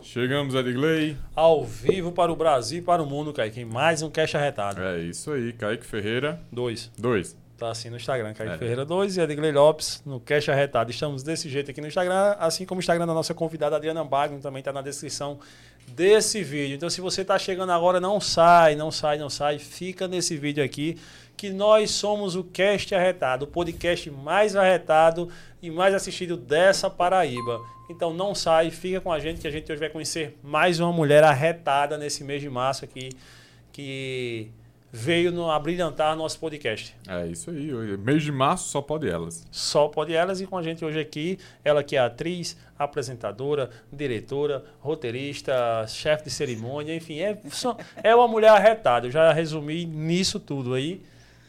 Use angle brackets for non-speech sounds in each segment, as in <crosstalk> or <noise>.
Chegamos, Edgley. Ao vivo para o Brasil e para o mundo, Kaique. Mais um Cash Arretado. É isso aí, Kaique Ferreira. Dois. Dois. Tá assim no Instagram, Kaique É. Ferreira 2 e Edgley Lopes no Cash Arretado. Estamos desse jeito aqui no Instagram, assim como o Instagram da nossa convidada Adriana Bagno também está na descrição desse vídeo. Então, se você está chegando agora, não sai, não sai, não sai. Fica nesse vídeo aqui, que nós somos o Cast Arretado, o podcast mais arretado e mais assistido dessa Paraíba. Então, não sai, fica com a gente, que a gente hoje vai conhecer mais uma mulher arretada nesse mês de março aqui, que veio no, a brilhantar nosso podcast. É isso aí. Mês de março só pode elas. Só pode elas e com a gente hoje aqui, ela que é atriz, apresentadora, diretora, roteirista, chefe de cerimônia, enfim, é, só- é uma mulher arretada. Eu já resumi nisso tudo aí.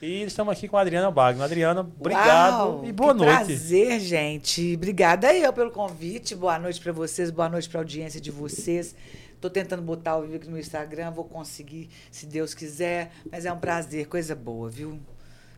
E estamos aqui com a Adriana Bagno. Adriana, obrigado Uau, e boa que noite. Prazer, gente. Obrigada eu pelo convite. Boa noite para vocês, boa noite para a audiência de vocês. Tô tentando botar o vídeo aqui no Instagram, vou conseguir, se Deus quiser. Mas é um prazer, coisa boa, viu?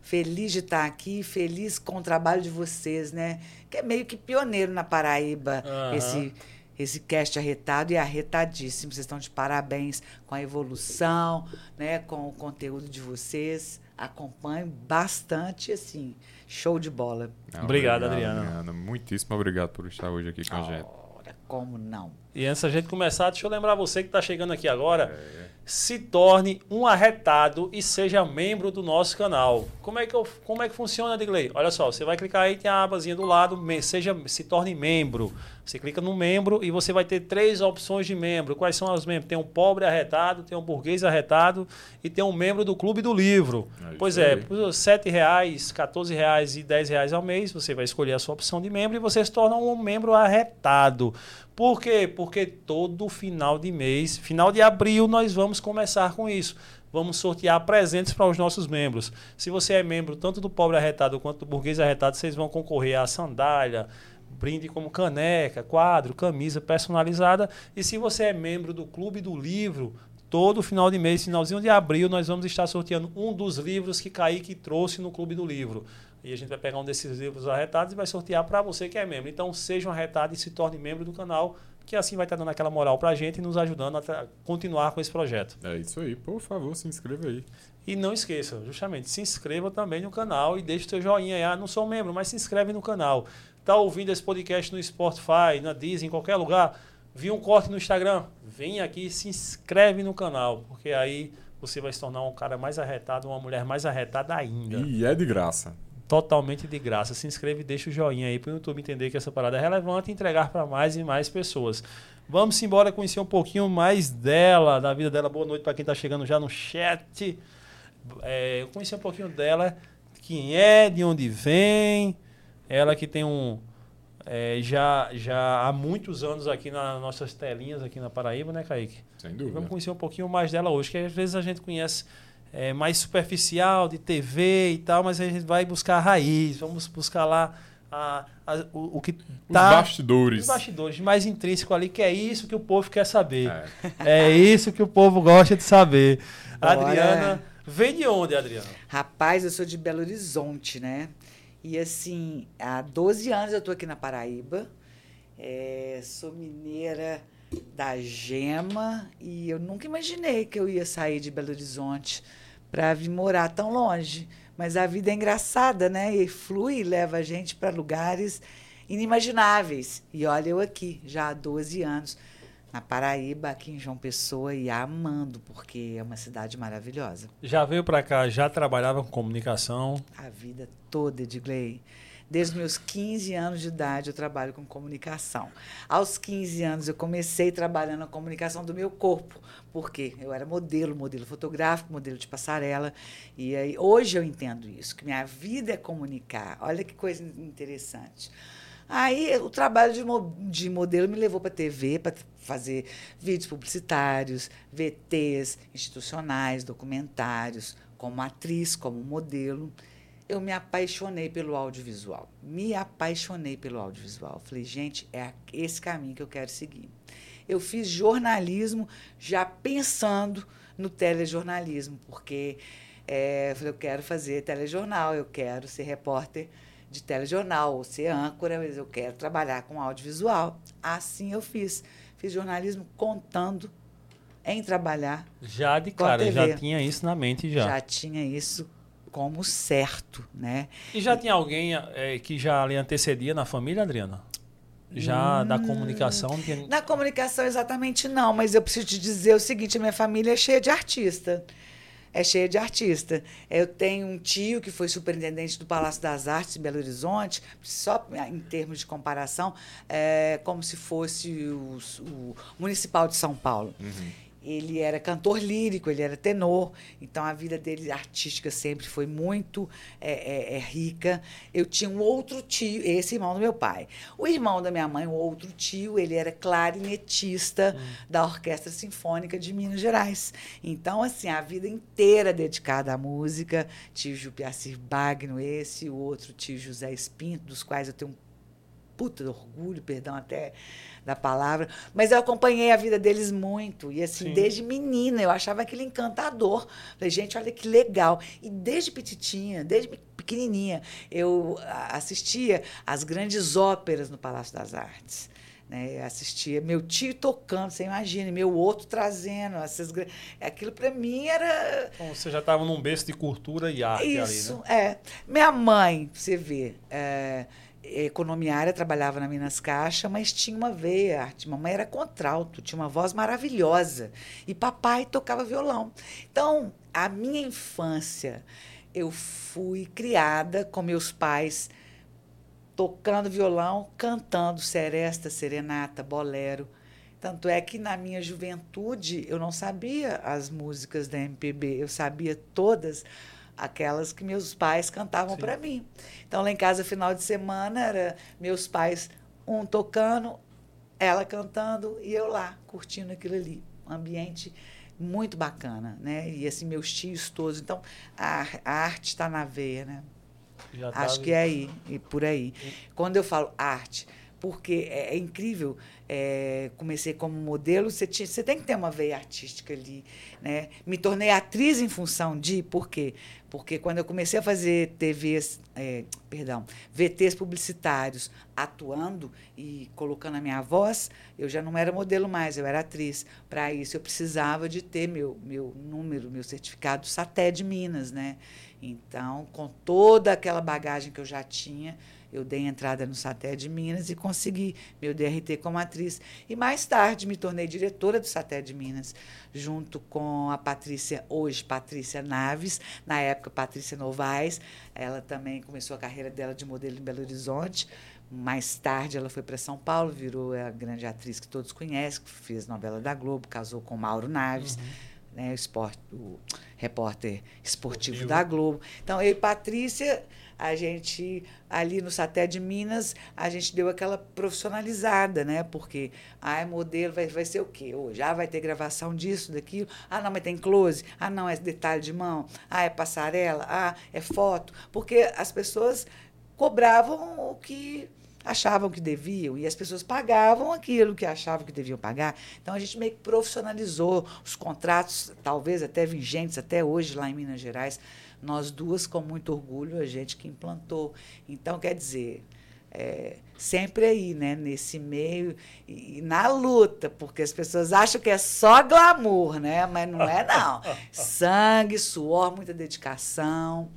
Feliz de estar aqui, feliz com o trabalho de vocês, né? Que é meio que pioneiro na Paraíba, Aham. esse esse cast arretado e arretadíssimo. Vocês estão de parabéns com a evolução, né? Com o conteúdo de vocês. Acompanho bastante, assim, show de bola. Ah, Obrigado, Adriana. Muitíssimo obrigado por estar hoje aqui com a gente. Ora, como não? E antes da gente começar, deixa eu lembrar você que está chegando aqui agora, É. se torne um arretado e seja membro do nosso canal. Como é que, eu, como é que funciona, Digley? Olha só, você vai clicar aí, tem a abazinha do lado, seja, se torne membro. Você clica no membro e você vai ter três opções de membro. Quais são os membros? Tem um pobre arretado, tem um burguês arretado e tem um membro do Clube do Livro. É isso pois é, aí. por 7 reais, 14 reais e 10 reais ao mês, você vai escolher a sua opção de membro e você se torna um membro arretado. Por quê? Porque todo final de mês, final de abril, nós vamos começar com isso. Vamos sortear presentes para os nossos membros. Se você é membro tanto do pobre arretado quanto do burguês arretado, vocês vão concorrer a sandália, brinde como caneca, quadro, camisa personalizada. E se você é membro do Clube do Livro, todo final de mês, finalzinho de abril, nós vamos estar sorteando um dos livros que Kaique trouxe no Clube do Livro. E a gente vai pegar um desses livros arretados e vai sortear para você que é membro. Então, seja um arretado e se torne membro do canal, que assim vai estar dando aquela moral para a gente e nos ajudando a continuar com esse projeto. É isso aí. Por favor, se inscreva aí. E não esqueça, justamente, se inscreva também no canal e deixe seu joinha aí. Ah, não sou membro, mas se inscreve no canal. Tá ouvindo esse podcast no Spotify, na Disney, em qualquer lugar? Viu um corte no Instagram? Vem aqui e se inscreve no canal, porque aí você vai se tornar um cara mais arretado, uma mulher mais arretada ainda. E é de graça. Totalmente de graça. Se inscreve e deixa o joinha aí para o YouTube entender que essa parada é relevante e entregar para mais e mais pessoas. Vamos embora conhecer um pouquinho mais dela, da vida dela. Boa noite para quem está chegando já no chat. É, eu conheci um pouquinho dela, quem é, de onde vem. Ela que tem um. é, já, já há muitos anos aqui nas nossas telinhas, aqui na Paraíba, né, Kaique? Sem dúvida. Vamos conhecer um pouquinho mais dela hoje, que às vezes a gente conhece é, mais superficial, de TV e tal, mas a gente vai buscar a raiz, vamos buscar lá a- a- o, o que Os tá bastidores. os bastidores mais intrínseco ali, que é isso que o povo quer saber. É. É, isso que o povo gosta de saber. Bora. Adriana, vem de onde, Adriana? Rapaz, eu sou de Belo Horizonte, né? E assim, há 12 anos eu tô aqui na Paraíba. É, sou mineira da Gema e eu nunca imaginei que eu ia sair de Belo Horizonte para vir morar tão longe. Mas a vida é engraçada, né? E flui e leva a gente para lugares inimagináveis. E olha eu aqui, já há 12 anos, na Paraíba, aqui em João Pessoa, e amando, porque é uma cidade maravilhosa. Já veio pra cá, já trabalhava com comunicação. A vida toda, Edgley. Desde meus 15 anos de idade eu trabalho com comunicação. Aos 15 anos eu comecei trabalhando na comunicação do meu corpo, porque eu era modelo, modelo fotográfico, modelo de passarela. E aí, hoje eu entendo isso, que minha vida é comunicar. Olha que coisa interessante. Aí o trabalho de, de modelo me levou para a TV, para fazer vídeos publicitários, VTs institucionais, documentários, como atriz, como modelo. Eu me apaixonei pelo audiovisual. Me apaixonei pelo audiovisual. Falei, gente, é esse caminho que eu quero seguir. Eu fiz jornalismo já pensando no telejornalismo, porque é, eu falei, eu quero fazer telejornal, eu quero ser repórter de telejornal ou ser âncora, mas eu quero trabalhar com audiovisual. Assim eu fiz. Fiz jornalismo contando em trabalhar. Já de cara, já tinha isso na mente já. Já tinha isso como certo, né? E já tinha alguém eh, que já lhe antecedia na família, Adriana? Já da comunicação? tinha- Na comunicação, exatamente não, mas eu preciso te dizer o seguinte: a minha família é cheia de artista. É cheia de artista. Eu tenho um tio que foi superintendente do Palácio das Artes em Belo Horizonte, só em termos de comparação, é como se fosse o, o Municipal de São Paulo. Ele era cantor lírico, ele era tenor, então a vida dele artística sempre foi muito é, é, é, rica. Eu tinha um outro tio, esse irmão do meu pai. O irmão da minha mãe, o outro tio, ele era clarinetista da Orquestra Sinfônica de Minas Gerais. Então, assim, a vida inteira dedicada à música. Tio Jupiacir Bagno, esse, o outro tio José Espinto, dos quais eu tenho um puta orgulho, perdão até da palavra, mas eu acompanhei a vida deles muito e assim Sim. desde menina eu achava aquele encantador. Falei, gente, olha que legal. E desde petitinha, desde pequenininha, eu assistia às grandes óperas no Palácio das Artes. Né, assistia meu tio tocando, você imagina, meu outro trazendo essas aquilo para mim era Então, você já estava num berço de cultura e arte isso, ali, né? é. Minha mãe, você vê, é, economiária, trabalhava na Minas Caixa, mas tinha uma veia arte. Mamãe era contralto, tinha uma voz maravilhosa. E papai tocava violão. Então, a minha infância, eu fui criada com meus pais tocando violão, cantando seresta, serenata, bolero. Tanto é que na minha juventude eu não sabia as músicas da MPB, eu sabia todas aquelas que meus pais cantavam para mim. Então lá em casa final de semana era meus pais um tocando, ela cantando e eu lá curtindo aquilo ali, um ambiente muito bacana, né? E assim meus tios todos, então a, a arte está na veia, né? Já Acho tava- que é aí, e por aí. Quando eu falo arte, porque é, é incrível, é, comecei como modelo, você, tinha, você tem que ter uma veia artística ali. Né? Me tornei atriz em função de, por quê? Porque quando eu comecei a fazer TVs, é, perdão, VTs publicitários, atuando e colocando a minha voz, eu já não era modelo mais, eu era atriz. Para isso, eu precisava de ter meu, meu número, meu certificado Saté de Minas, né? Então, com toda aquela bagagem que eu já tinha, eu dei entrada no Saté de Minas e consegui meu DRT como atriz. E mais tarde me tornei diretora do Saté de Minas, junto com a Patrícia, hoje Patrícia Naves, na época Patrícia Novaes. Ela também começou a carreira dela de modelo em Belo Horizonte. Mais tarde ela foi para São Paulo, virou a grande atriz que todos conhecem, que fez novela da Globo, casou com Mauro Naves né, o, esporte, o repórter esportivo, Esportivo. da Globo. Então, eu e Patrícia, a gente, ali no Saté de Minas, a gente deu aquela profissionalizada, né? Porque, é modelo, vai, vai ser o quê? Hoje, ah, vai ter gravação disso, daquilo. Ah, não, mas tem close. Ah, não, é detalhe de mão. Ah, é passarela. Ah, é foto. Porque as pessoas cobravam o que achavam que deviam e as pessoas pagavam aquilo que achavam que deviam pagar. Então a gente meio que profissionalizou os contratos, talvez até vigentes até hoje lá em Minas Gerais. Nós duas, com muito orgulho, a gente que implantou. Então, quer dizer, é, sempre aí, né, nesse meio e, e na luta, porque as pessoas acham que é só glamour, né? Mas não é não. <laughs> Sangue, suor, muita dedicação.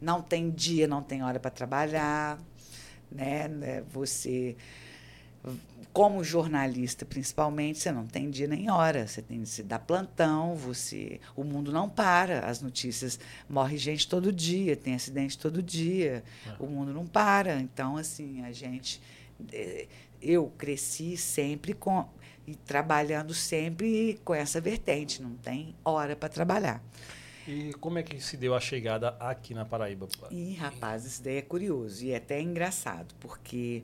Não tem dia, não tem hora para trabalhar, né? né? Você como jornalista, principalmente, você não tem dia nem hora, você tem se dar plantão, você, o mundo não para, as notícias morre gente todo dia, tem acidente todo dia, o mundo não para. Então, assim, a gente, eh, eu cresci sempre com e trabalhando sempre com essa vertente, não tem hora para trabalhar. E como é que se deu a chegada aqui na Paraíba? Ih, rapaz, isso daí é curioso e é até engraçado, porque,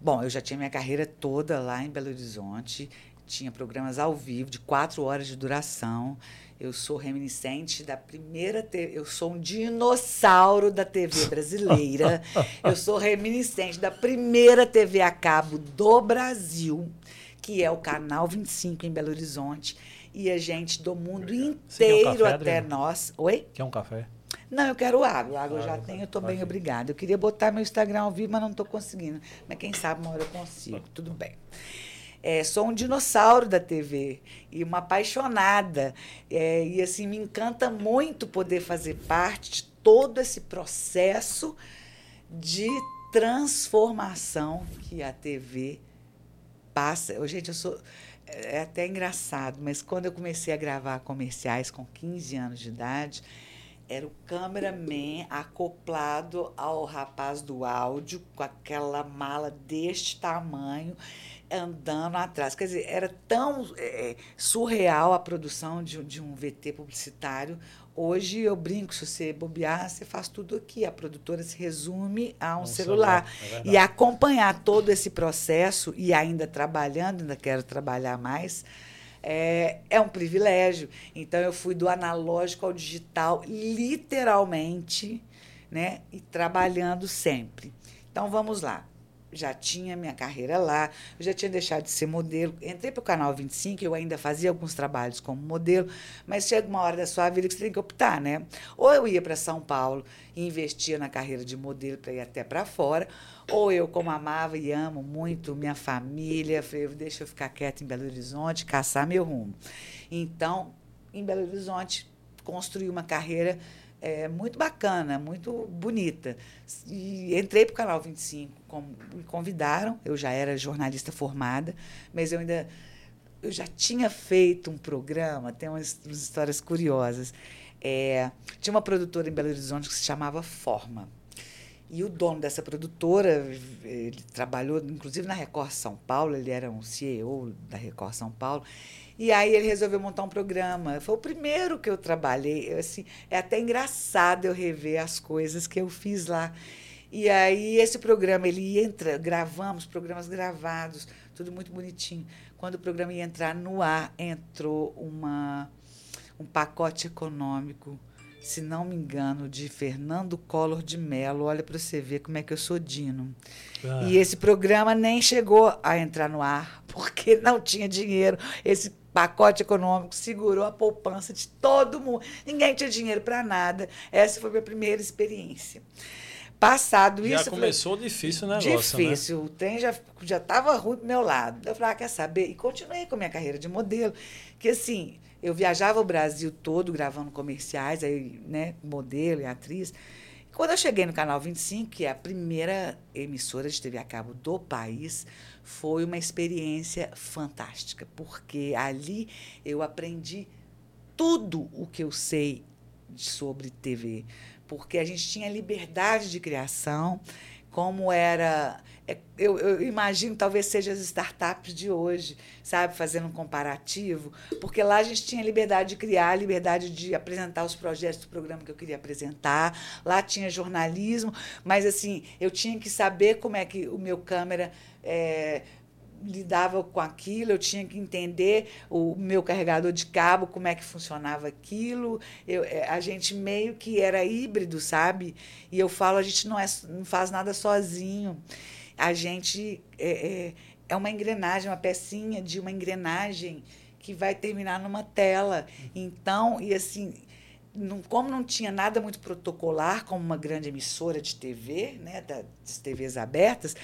bom, eu já tinha minha carreira toda lá em Belo Horizonte, tinha programas ao vivo de quatro horas de duração. Eu sou reminiscente da primeira TV, eu sou um dinossauro da TV <laughs> brasileira. eu sou reminiscente da primeira TV a cabo do Brasil, que é o Canal 25 em Belo Horizonte. E a gente do mundo um inteiro café, até Adriana? nós. Oi? Quer um café? Não, eu quero água. Água eu já tenho, eu estou tá bem, obrigada. Eu queria botar meu Instagram ao vivo, mas não estou conseguindo. Mas quem sabe uma hora eu consigo, tudo bem. É, sou um dinossauro da TV e uma apaixonada. É, e assim, me encanta muito poder fazer parte de todo esse processo de transformação que a TV passa. Eu, gente, eu sou. É até engraçado, mas quando eu comecei a gravar comerciais com 15 anos de idade, era o cameraman acoplado ao rapaz do áudio, com aquela mala deste tamanho, andando atrás. Quer dizer, era tão é, surreal a produção de, de um VT publicitário. Hoje eu brinco, se você bobear, você faz tudo aqui. A produtora se resume a um, Um celular. celular, é e acompanhar todo esse processo, e ainda trabalhando, ainda quero trabalhar mais, é, é um privilégio. Então, eu fui do analógico ao digital, literalmente, né? E trabalhando sempre. Então, vamos lá. Já tinha minha carreira lá, eu já tinha deixado de ser modelo. Entrei para o Canal 25, eu ainda fazia alguns trabalhos como modelo, mas chega uma hora da sua vida que você tem que optar, né? Ou eu ia para São Paulo e investia na carreira de modelo para ir até para fora, ou eu, como amava e amo muito minha família, falei, deixa eu ficar quieta em Belo Horizonte, caçar meu rumo. Então, em Belo Horizonte, construí uma carreira é, muito bacana, muito bonita. E entrei para o Canal 25, como, me convidaram, eu já era jornalista formada, mas eu ainda eu já tinha feito um programa, tem umas, umas histórias curiosas. É, tinha uma produtora em Belo Horizonte que se chamava Forma. E o dono dessa produtora, ele trabalhou, inclusive, na Record São Paulo, ele era um CEO da Record São Paulo. E aí ele resolveu montar um programa. Foi o primeiro que eu trabalhei. Assim, é até engraçado eu rever as coisas que eu fiz lá. E aí esse programa, ele entra, gravamos programas gravados, tudo muito bonitinho. Quando o programa ia entrar no ar, entrou uma, um pacote econômico, se não me engano, de Fernando Collor de Mello. Olha para você ver como é que eu sou Dino. Ah, E esse programa nem chegou a entrar no ar, <laughs> porque não tinha dinheiro. Esse pacote econômico segurou a poupança de todo mundo. Ninguém tinha dinheiro para nada. Essa foi a minha primeira experiência. Passado já isso, falei, começou difícil o negócio, né? difícil. O trem já já estava ruim do meu lado. Eu falei, ah, quer saber? E continuei com a minha carreira de modelo. Que assim, eu viajava o Brasil todo gravando comerciais, aí, né, modelo e atriz. Quando eu cheguei no Canal 25, que é a primeira emissora de TV a cabo do país, foi uma experiência fantástica, porque ali eu aprendi tudo o que eu sei sobre TV, porque a gente tinha liberdade de criação, como era. é, Eu, eu imagino talvez seja as startups de hoje, sabe, fazendo um comparativo, porque lá a gente tinha liberdade de criar, liberdade de apresentar os projetos do programa que eu queria apresentar, lá tinha jornalismo, mas assim, eu tinha que saber como é que o meu câmera. é, lidava com aquilo, eu tinha que entender o meu carregador de cabo, como é que funcionava aquilo. Eu, eh, a gente meio que era híbrido, sabe? E eu falo, a gente não, é, não faz nada sozinho. A gente é, é, é uma engrenagem, uma pecinha de uma engrenagem que vai terminar numa tela. Então, e assim, não, como não tinha nada muito protocolar, como uma grande emissora de TV, né, das TVs abertas,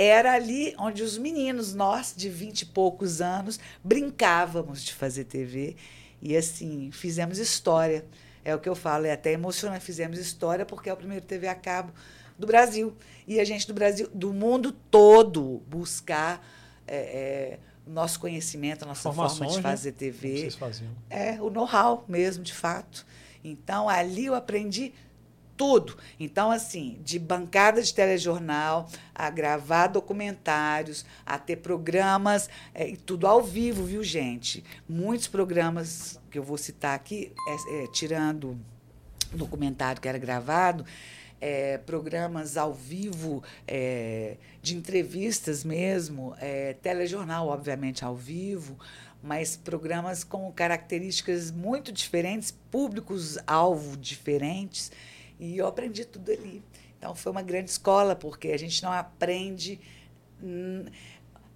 era ali onde os meninos, nós de vinte e poucos anos, brincávamos de fazer TV. E assim, fizemos história. É o que eu falo, é até emocionante. Fizemos história porque é o primeiro TV a cabo do Brasil. E a gente do Brasil, do mundo todo, buscar é, é, o nosso conhecimento, a nossa forma Informações, de né? fazer TV. Vocês faziam. É, o know-how mesmo, de fato. Então, ali eu aprendi tudo. Então, assim, de bancada de telejornal, a gravar documentários, a ter programas, é, e tudo ao vivo, viu, gente? Muitos programas que eu vou citar aqui, é, é, tirando o documentário que era gravado, é, programas ao vivo, é, de entrevistas mesmo, é, telejornal, obviamente, ao vivo, mas programas com características muito diferentes, públicos-alvo diferentes, e eu aprendi tudo ali. Então, foi uma grande escola, porque a gente não aprende.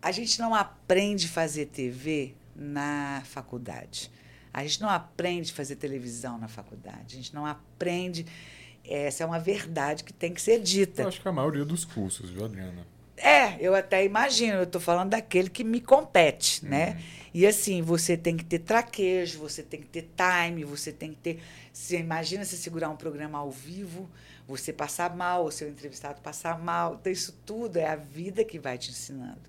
A gente não aprende fazer TV na faculdade. A gente não aprende fazer televisão na faculdade. A gente não aprende. Essa é uma verdade que tem que ser dita. Eu acho que a maioria dos cursos, viu, Adriana? É, eu até imagino, eu estou falando daquele que me compete, né? E assim, você tem que ter traquejo, você tem que ter time, você tem que ter. Você imagina se segurar um programa ao vivo, você passar mal, o seu entrevistado passar mal. Então, isso tudo é a vida que vai te ensinando.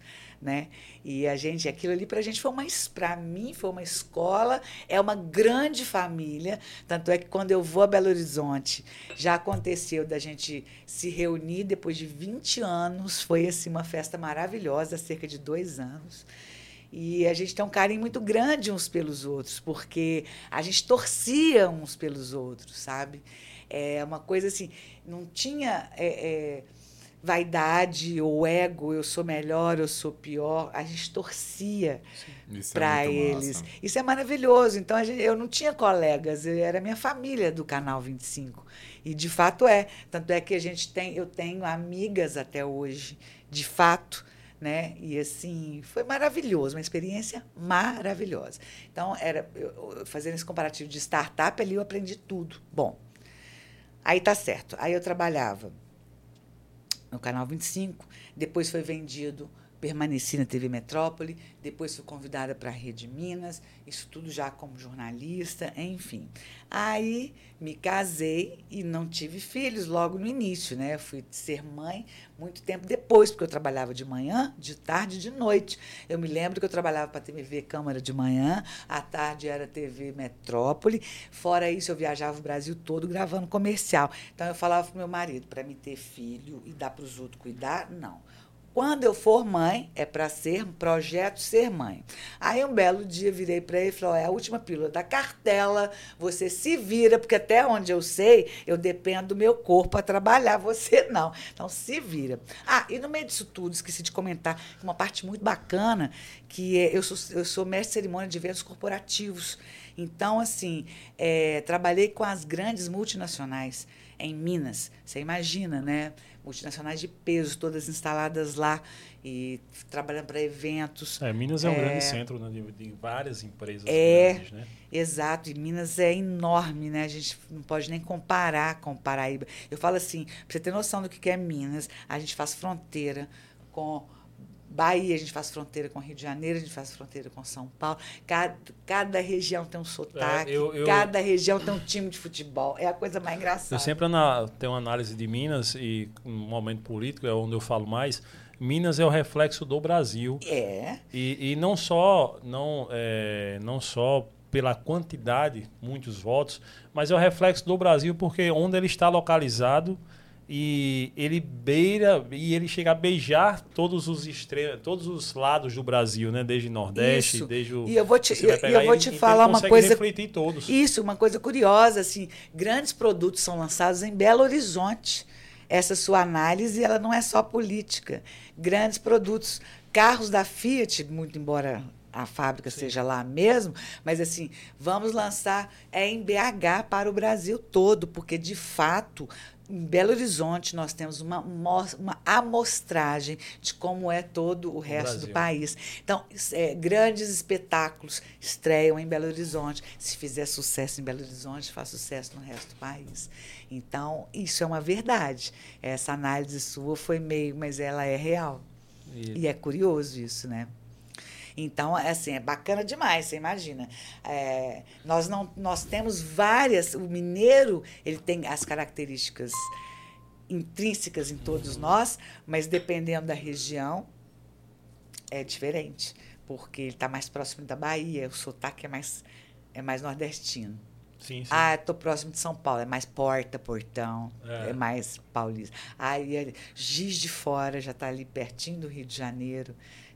Né? E a gente, aquilo ali para a gente foi uma, para mim foi uma escola, é uma grande família. Tanto é que quando eu vou a Belo Horizonte, já aconteceu da gente se reunir depois de 20 anos. Foi assim uma festa maravilhosa, cerca de dois anos. E a gente tem um carinho muito grande uns pelos outros, porque a gente torcia uns pelos outros, sabe? É uma coisa assim, não tinha. É, é, vaidade ou ego, eu sou melhor, eu sou pior, a gente torcia para é eles. Massa. Isso é maravilhoso. Então gente, eu não tinha colegas, eu era minha família do canal 25. E de fato é, tanto é que a gente tem, eu tenho amigas até hoje, de fato, né? E assim, foi maravilhoso, uma experiência maravilhosa. Então, era eu, fazendo esse comparativo de startup ali eu aprendi tudo. Bom, aí tá certo. Aí eu trabalhava no canal 25, depois foi vendido, permaneci na TV Metrópole, depois fui convidada para a Rede Minas, isso tudo já como jornalista, enfim. Aí me casei e não tive filhos logo no início, né? Eu fui ser mãe muito tempo depois, porque eu trabalhava de manhã, de tarde e de noite. Eu me lembro que eu trabalhava para a TV Câmara de manhã, à tarde era TV Metrópole. Fora isso, eu viajava o Brasil todo gravando comercial. Então eu falava para meu marido, para me ter filho e dar para os outros cuidar, não quando eu for mãe, é para ser projeto ser mãe. Aí um belo dia virei para ele e falei: é a última pílula da cartela, você se vira, porque até onde eu sei, eu dependo do meu corpo para trabalhar, <laughs> você não. Então se vira. Ah, e no meio disso tudo, esqueci de comentar uma parte muito bacana, que é, eu, sou, eu sou mestre de cerimônia de eventos corporativos. Então, assim, é, trabalhei com as grandes multinacionais em Minas. Você imagina, né? Multinacionais de peso, todas instaladas lá e trabalhando para eventos. É, Minas é, é um grande centro né, de, de, várias empresas é, grandes, né? Exato, e Minas é enorme, né? A gente não pode nem comparar com Paraíba. Eu falo assim, para você ter noção do que é Minas, a gente faz fronteira com Bahia, a gente faz fronteira com Rio de Janeiro, a gente faz fronteira com São Paulo. Cada, cada região tem um sotaque, é, eu, eu, cada região tem um time de futebol. É a coisa mais engraçada. Eu sempre na, tenho uma análise de Minas, e no momento político é onde eu falo mais. Minas é o reflexo do Brasil. É. E, e não só não, é, não só pela quantidade, muitos votos, mas é o reflexo do Brasil porque onde ele está localizado e ele beira e ele chega a beijar todos os extremos, todos os lados do Brasil, né? Desde Nordeste, isso. desde o E eu vou te, eu, eu vou te ele, falar uma coisa todos. Isso, uma coisa curiosa assim, grandes produtos são lançados em Belo Horizonte. Essa sua análise, ela não é só política. Grandes produtos, carros da Fiat, muito embora a fábrica Sim. seja lá mesmo, mas assim, vamos lançar é em BH para o Brasil todo, porque de fato em Belo Horizonte nós temos uma, uma amostragem de como é todo o resto do país. Então, é, grandes espetáculos estreiam em Belo Horizonte. Se fizer sucesso em Belo Horizonte, faz sucesso no resto do país. Então, isso é uma verdade. Essa análise sua foi meio, mas ela é real. E é curioso isso, né? Então, é assim, é bacana demais, você imagina. É, nós, não, nós temos várias. O mineiro ele tem as características intrínsecas em todos nós, mas dependendo da região, é diferente. Porque ele está mais próximo da Bahia, o sotaque é mais, é mais nordestino. Sim, sim. Ah, estou próximo de São Paulo, é mais porta, portão, é, é mais paulista. Aí, Giz de Fora já está ali pertinho do Rio de Janeiro.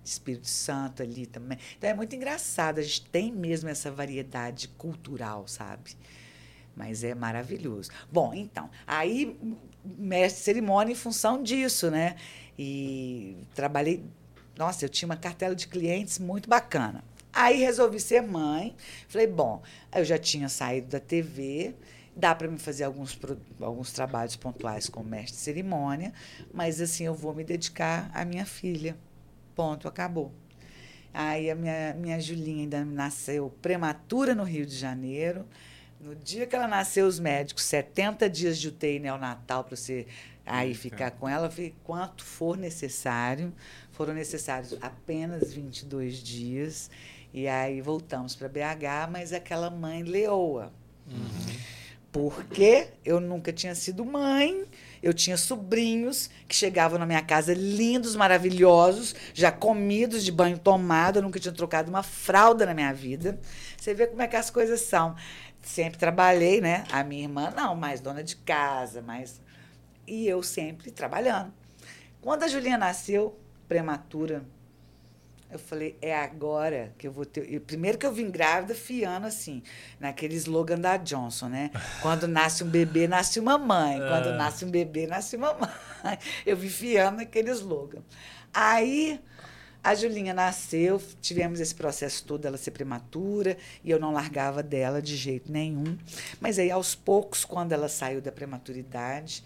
Espírito Santo ali também. Então é muito engraçado, a gente tem mesmo essa variedade cultural, sabe? Mas é maravilhoso. Bom, então, aí mestre cerimônia em função disso, né? E trabalhei, nossa, eu tinha uma cartela de clientes muito bacana. Aí resolvi ser mãe. Falei, bom, eu já tinha saído da TV, dá para me fazer alguns, alguns trabalhos pontuais como mestre de cerimônia, mas assim eu vou me dedicar à minha filha. Ponto, acabou. Aí a minha, minha Julinha ainda nasceu prematura no Rio de Janeiro. No dia que ela nasceu, os médicos, 70 dias de UTI neonatal para você aí ficar com ela, quanto for necessário. Foram necessários apenas 22 dias. E aí voltamos para BH, mas aquela mãe leoa. Uhum. Porque eu nunca tinha sido mãe, eu tinha sobrinhos que chegavam na minha casa lindos, maravilhosos, já comidos de banho tomado, eu nunca tinha trocado uma fralda na minha vida. Você vê como é que as coisas são. Sempre trabalhei, né? A minha irmã não, mais dona de casa, mais e eu sempre trabalhando. Quando a Julinha nasceu prematura, eu falei, é agora que eu vou ter. E primeiro que eu vim grávida, fiando assim, naquele slogan da Johnson, né? <laughs> Quando nasce um bebê, nasce uma mãe. É. Quando nasce um bebê, nasce uma mãe. <laughs> Eu vim fiando naquele slogan. Aí a Julinha nasceu, tivemos esse processo todo dela ser prematura, e eu não largava dela de jeito nenhum. Mas aí, aos poucos, quando ela saiu da prematuridade,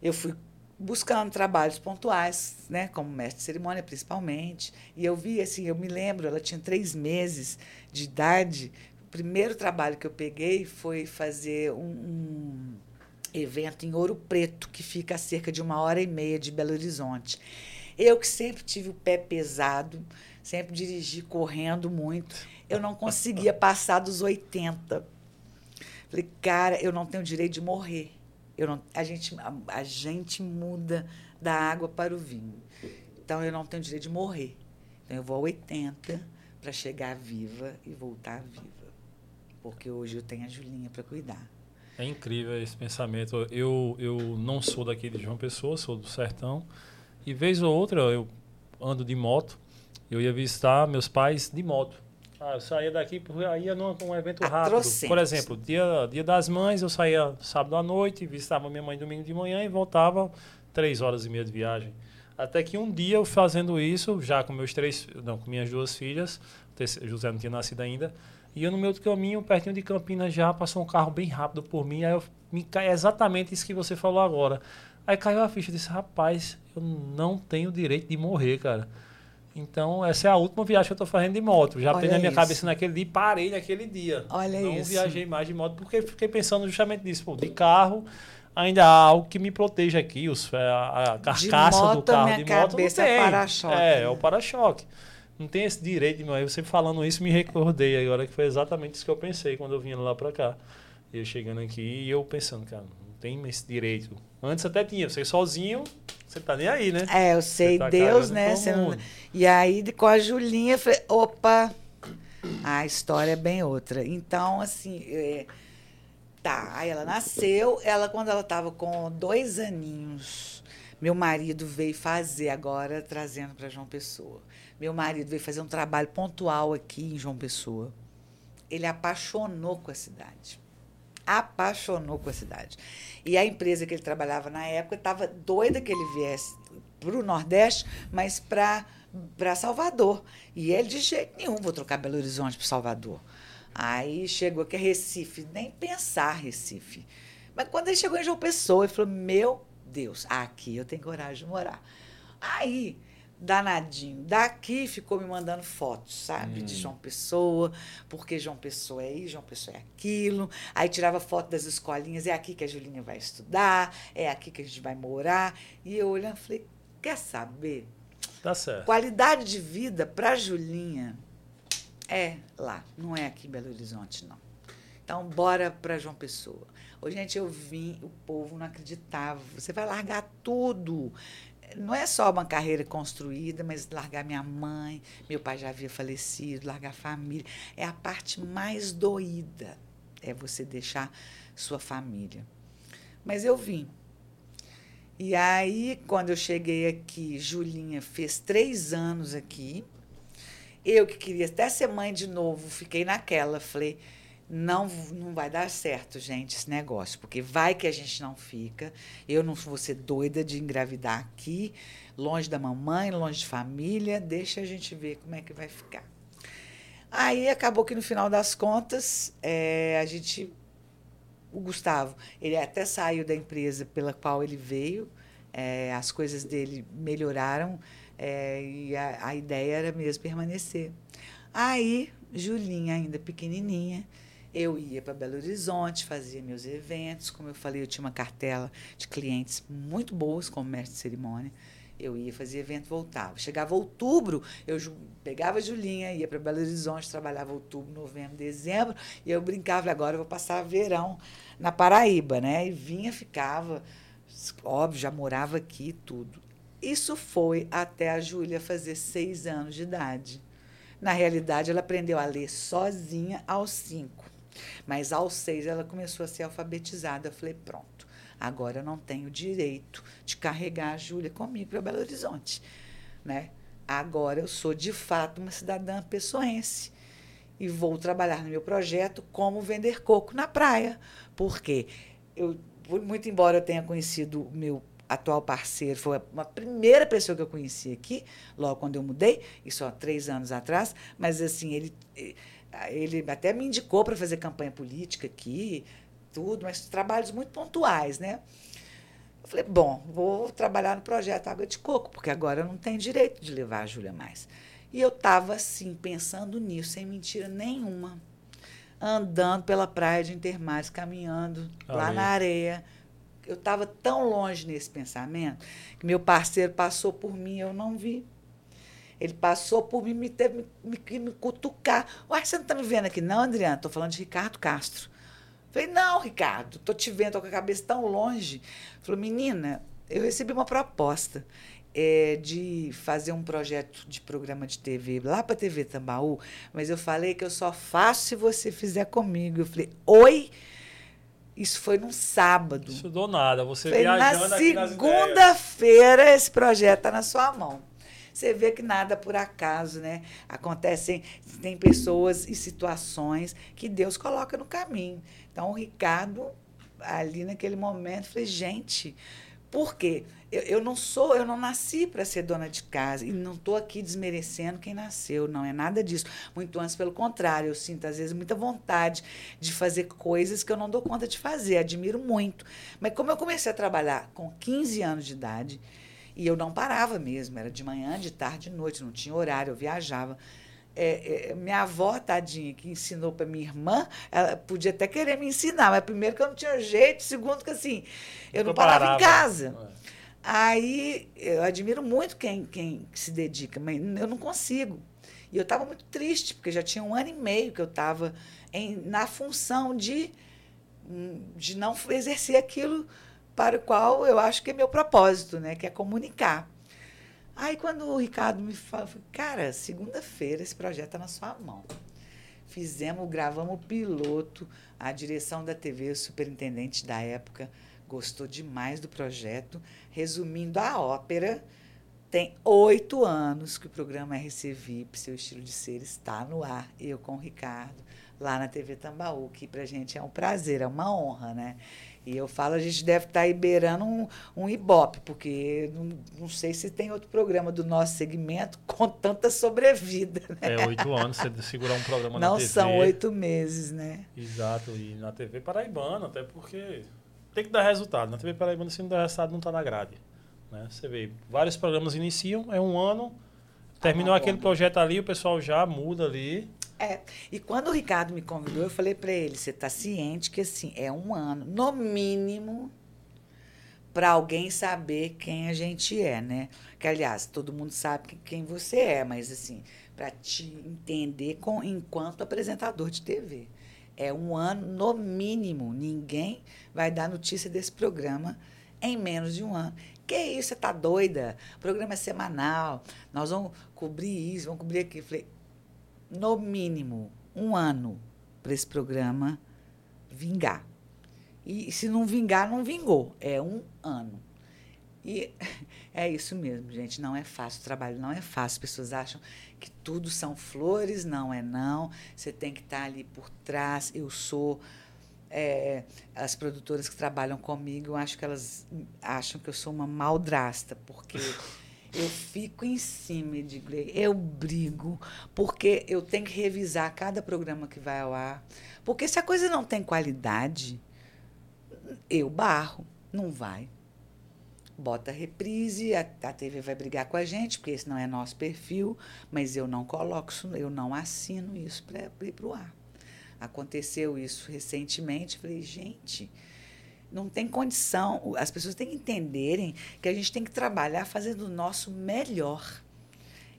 eu fui buscando trabalhos pontuais, né, como mestre de cerimônia principalmente, e eu vi assim, eu me lembro, ela tinha três meses de idade. O primeiro trabalho que eu peguei foi fazer um, um evento em Ouro Preto, que fica a cerca de uma hora e meia de Belo Horizonte. Eu que sempre tive o pé pesado, sempre dirigi correndo muito, eu não conseguia <laughs> passar dos 80. Falei, cara, eu não tenho direito de morrer. Eu não, a, gente, a, a gente muda da água para o vinho. Então, eu não tenho direito de morrer. Então, eu vou a 80 para chegar viva e voltar viva. Porque hoje eu tenho a Julinha para cuidar. É incrível esse pensamento. Eu, eu não sou daqui de João Pessoa, sou do sertão. E vez ou outra eu ando de moto. Eu ia visitar meus pais de moto. Ah, eu saía daqui, ia num um evento rápido. Por exemplo, dia, dia das mães, eu saía sábado à noite, visitava minha mãe domingo de manhã e voltava três horas e meia de viagem. Até que um dia eu fazendo isso, já com meus três, não, com minhas duas filhas, José não tinha nascido ainda, e eu no meu caminho, pertinho de Campinas já, passou um carro bem rápido por mim, aí eu, me cai exatamente isso que você falou agora. Aí caiu a ficha, disse, rapaz, eu não tenho direito de morrer, cara. Então, essa é a última viagem que eu estou fazendo de moto. Já tenho na minha isso. cabeça naquele dia e parei naquele dia. Olha Não isso. viajei mais de moto porque fiquei pensando justamente nisso. Pô, de carro, ainda há algo que me proteja aqui, os, a, a carcaça moto, do carro minha de moto. Cabeça não tem. É para-choque. É, é o para-choque. Não tem esse direito, mas você falando isso me recordei agora que foi exatamente isso que eu pensei quando eu vinha lá para cá. Eu chegando aqui e eu pensando, cara, tem esse direito. Antes até tinha, você sozinho, você tá nem aí, né? É, eu sei, tá Deus, né? Não... E aí, com a Julinha, eu falei, opa, a história é bem outra. Então, assim, é... tá. Aí ela nasceu, ela, quando ela estava com dois aninhos, meu marido veio fazer agora, trazendo para João Pessoa. Meu marido veio fazer um trabalho pontual aqui em João Pessoa. Ele apaixonou com a cidade apaixonou com a cidade. E a empresa que ele trabalhava na época estava doida que ele viesse para o Nordeste, mas para Salvador. E ele, de jeito nenhum, vou trocar Belo Horizonte para Salvador. Aí chegou aqui Recife, nem pensar Recife. Mas quando ele chegou em João Pessoa, ele falou: Meu Deus, aqui eu tenho coragem de morar. Aí danadinho. Daqui ficou me mandando fotos, sabe? Hum. De João Pessoa, porque João Pessoa é isso, João Pessoa é aquilo. Aí tirava foto das escolinhas, é aqui que a Julinha vai estudar, é aqui que a gente vai morar. E eu olhando, falei, quer saber? Tá certo. Qualidade de vida para Julinha é lá, não é aqui em Belo Horizonte, não. Então, bora para João Pessoa. Ô, gente, eu vim, o povo não acreditava. Você vai largar tudo não é só uma carreira construída, mas largar minha mãe, meu pai já havia falecido, largar a família. É a parte mais doída, é você deixar sua família. Mas eu vim. E aí, quando eu cheguei aqui, Julinha fez três anos aqui. Eu que queria até ser mãe de novo, fiquei naquela. Falei, não, não vai dar certo, gente, esse negócio, porque vai que a gente não fica. Eu não vou ser doida de engravidar aqui, longe da mamãe, longe de família, deixa a gente ver como é que vai ficar. Aí acabou que no final das contas, é, a gente. O Gustavo, ele até saiu da empresa pela qual ele veio, é, as coisas dele melhoraram É, e a, a ideia era mesmo permanecer. Aí, Julinha, ainda pequenininha, eu ia para Belo Horizonte, fazia meus eventos. Como eu falei, eu tinha uma cartela de clientes muito boas como mestre de cerimônia. Eu ia fazer evento, voltava. Chegava outubro, eu pegava a Julinha, ia para Belo Horizonte, trabalhava outubro, novembro, dezembro, e eu brincava, agora eu vou passar verão na Paraíba, né? E vinha, ficava, óbvio, já morava aqui tudo. Isso foi até a Júlia fazer seis anos de idade. Na realidade, ela aprendeu a ler sozinha aos cinco. Mas aos seis ela começou a ser alfabetizada. Eu falei, pronto, agora eu não tenho direito de carregar a Júlia comigo para Belo Horizonte. Né? Agora eu sou, de fato, uma cidadã pessoense. E vou trabalhar no meu projeto como vender coco na praia. Porque eu, muito embora eu tenha conhecido meu atual parceiro, foi uma primeira pessoa que eu conheci aqui, logo quando eu mudei, isso há três anos atrás, mas assim, ele ele até me indicou para fazer campanha política aqui, tudo, mas trabalhos muito pontuais, né? Eu falei, bom, vou trabalhar no projeto Água de Coco, porque agora eu não tenho direito de levar a Júlia mais. E eu estava assim, pensando nisso, sem mentira nenhuma. Andando pela praia de Intermares, caminhando lá na areia. Eu estava tão longe nesse pensamento que meu parceiro passou por mim, eu não vi. Ele passou por mim, me teve me, me, me cutucar. Uai, você não está me vendo aqui? Não, Adriana, estou falando de Ricardo Castro. Falei, não, Ricardo, estou te vendo, estou com a cabeça tão longe. Falou, menina, eu recebi uma proposta é, de fazer um projeto de programa de TV lá para a TV Tambaú, mas eu falei que eu só faço se você fizer comigo. Eu falei, oi? Isso foi num sábado. Isso do nada, você falei, viajando Na segunda-feira esse projeto está na sua mão você vê que nada por acaso, né? Acontecem, tem pessoas e situações que Deus coloca no caminho. Então, o Ricardo, ali naquele momento, falei, gente, por quê? Eu, eu não sou, eu não nasci para ser dona de casa e não estou aqui desmerecendo quem nasceu, não é nada disso. Muito antes, pelo contrário, eu sinto às vezes muita vontade de fazer coisas que eu não dou conta de fazer, admiro muito. Mas como eu comecei a trabalhar com 15 anos de idade, e eu não parava mesmo, era de manhã, de tarde, de noite, não tinha horário, eu viajava. É, é, minha avó, tadinha, que ensinou para minha irmã, ela podia até querer me ensinar, mas primeiro que eu não tinha jeito, segundo que assim, eu não parava, parava, em casa. É. Aí eu admiro muito quem, quem se dedica, mas eu não consigo. E eu estava muito triste, porque já tinha um ano e meio que eu estava na função de, hum, de não exercer aquilo para o qual eu acho que é meu propósito, né? Que é comunicar. Aí quando o Ricardo me falou, cara, segunda-feira esse projeto está na sua mão. Fizemos, gravamos o piloto, a direção da TV, o superintendente da época, gostou demais do projeto. Resumindo a ópera, tem oito anos que o programa RC VIP, Seu Estilo de Ser, está no ar. Eu com o Ricardo, lá na TV Tambaú, que para gente é um prazer, é uma honra, né? E eu falo, a gente deve estar tá beirando um, um Ibope, porque não, não sei se tem outro programa do nosso segmento <laughs> com tanta sobrevida. Né? É, oito anos você segurar um programa não na TV. Não são oito meses, né? Exato, e na TV Paraibana, até porque tem que dar resultado. Na TV Paraibana, se não der resultado, não está na grade. Né? Você vê, vários programas iniciam, é um ano, terminou ah, aquele bom. projeto ali, o pessoal já muda ali. É. E quando o Ricardo me convidou, eu falei para ele: você está ciente que assim é um ano, no mínimo, para alguém saber quem a gente é, né? Que aliás todo mundo sabe quem você é, mas assim para te entender com, enquanto apresentador de TV. É um ano no mínimo. Ninguém vai dar notícia desse programa em menos de um ano. Que isso, você tá doida? O programa é semanal. Nós vamos cobrir isso, vamos cobrir aquilo. Falei, no mínimo, um ano para esse programa vingar. E se não vingar, não vingou. É um ano. E <laughs> é isso mesmo, gente. Não é fácil. O trabalho não é fácil. As pessoas acham que tudo são flores. Não é não. Você tem que estar ali por trás. Eu sou. É, as produtoras que trabalham comigo, eu acho que elas acham que eu sou uma maldrasta, porque <laughs> eu fico em cima, Edgley. Eu brigo, porque eu tenho que revisar cada programa que vai ao ar. Porque se a coisa não tem qualidade, eu barro. Não vai. bota reprise, a, a TV vai brigar com a gente, porque esse não é nosso perfil, mas eu não coloco eu não assino isso para ir para o ar. Aconteceu isso recentemente, falei, gente, não tem condição. As pessoas têm que entenderem que a gente tem que trabalhar fazendo o nosso melhor.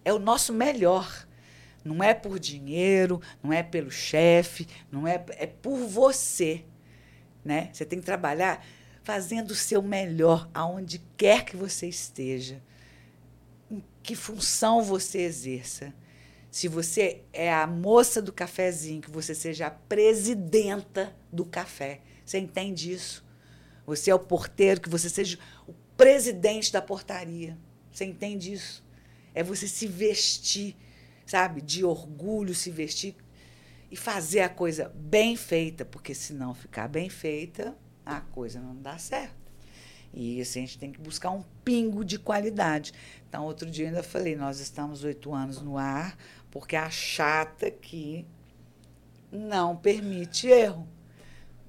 É o nosso melhor. Não é por dinheiro, não é pelo chefe, não é é por você, né? Você tem que trabalhar fazendo o seu melhor aonde quer que você esteja. Em que função você exerça. Se você é a moça do cafezinho, que você seja a presidenta do café. Você entende isso? Você é o porteiro, que você seja o presidente da portaria. Você entende isso? É você se vestir, sabe, de orgulho, se vestir e fazer a coisa bem feita, porque se não ficar bem feita, a coisa não dá certo. E assim, a gente tem que buscar um pingo de qualidade. Então, outro dia eu ainda falei, nós estamos oito anos no ar, porque a chata aqui não permite erro.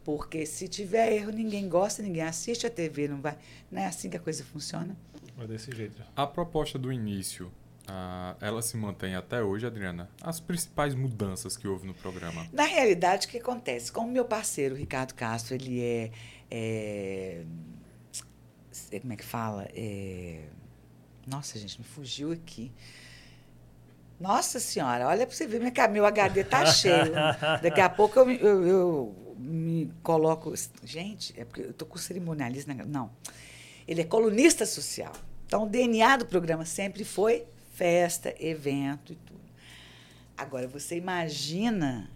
Porque se tiver erro, ninguém gosta, ninguém assiste a TV, não vai. Não é assim que a coisa funciona. É desse jeito. A proposta do início, ah, ela se mantém até hoje, Adriana? As principais mudanças que houve no programa? Na realidade, o que acontece? Como meu parceiro, Ricardo Castro, ele é. é como é que fala? É, nossa, gente, me fugiu aqui. Nossa senhora, olha para você ver, minha, meu HD tá cheio. <laughs> Daqui a pouco eu, eu, eu, me coloco. Gente, é porque eu tô com cerimonialista. Não. Ele é colunista social. Então, o DNA do programa sempre foi festa, evento e tudo. Agora, você imagina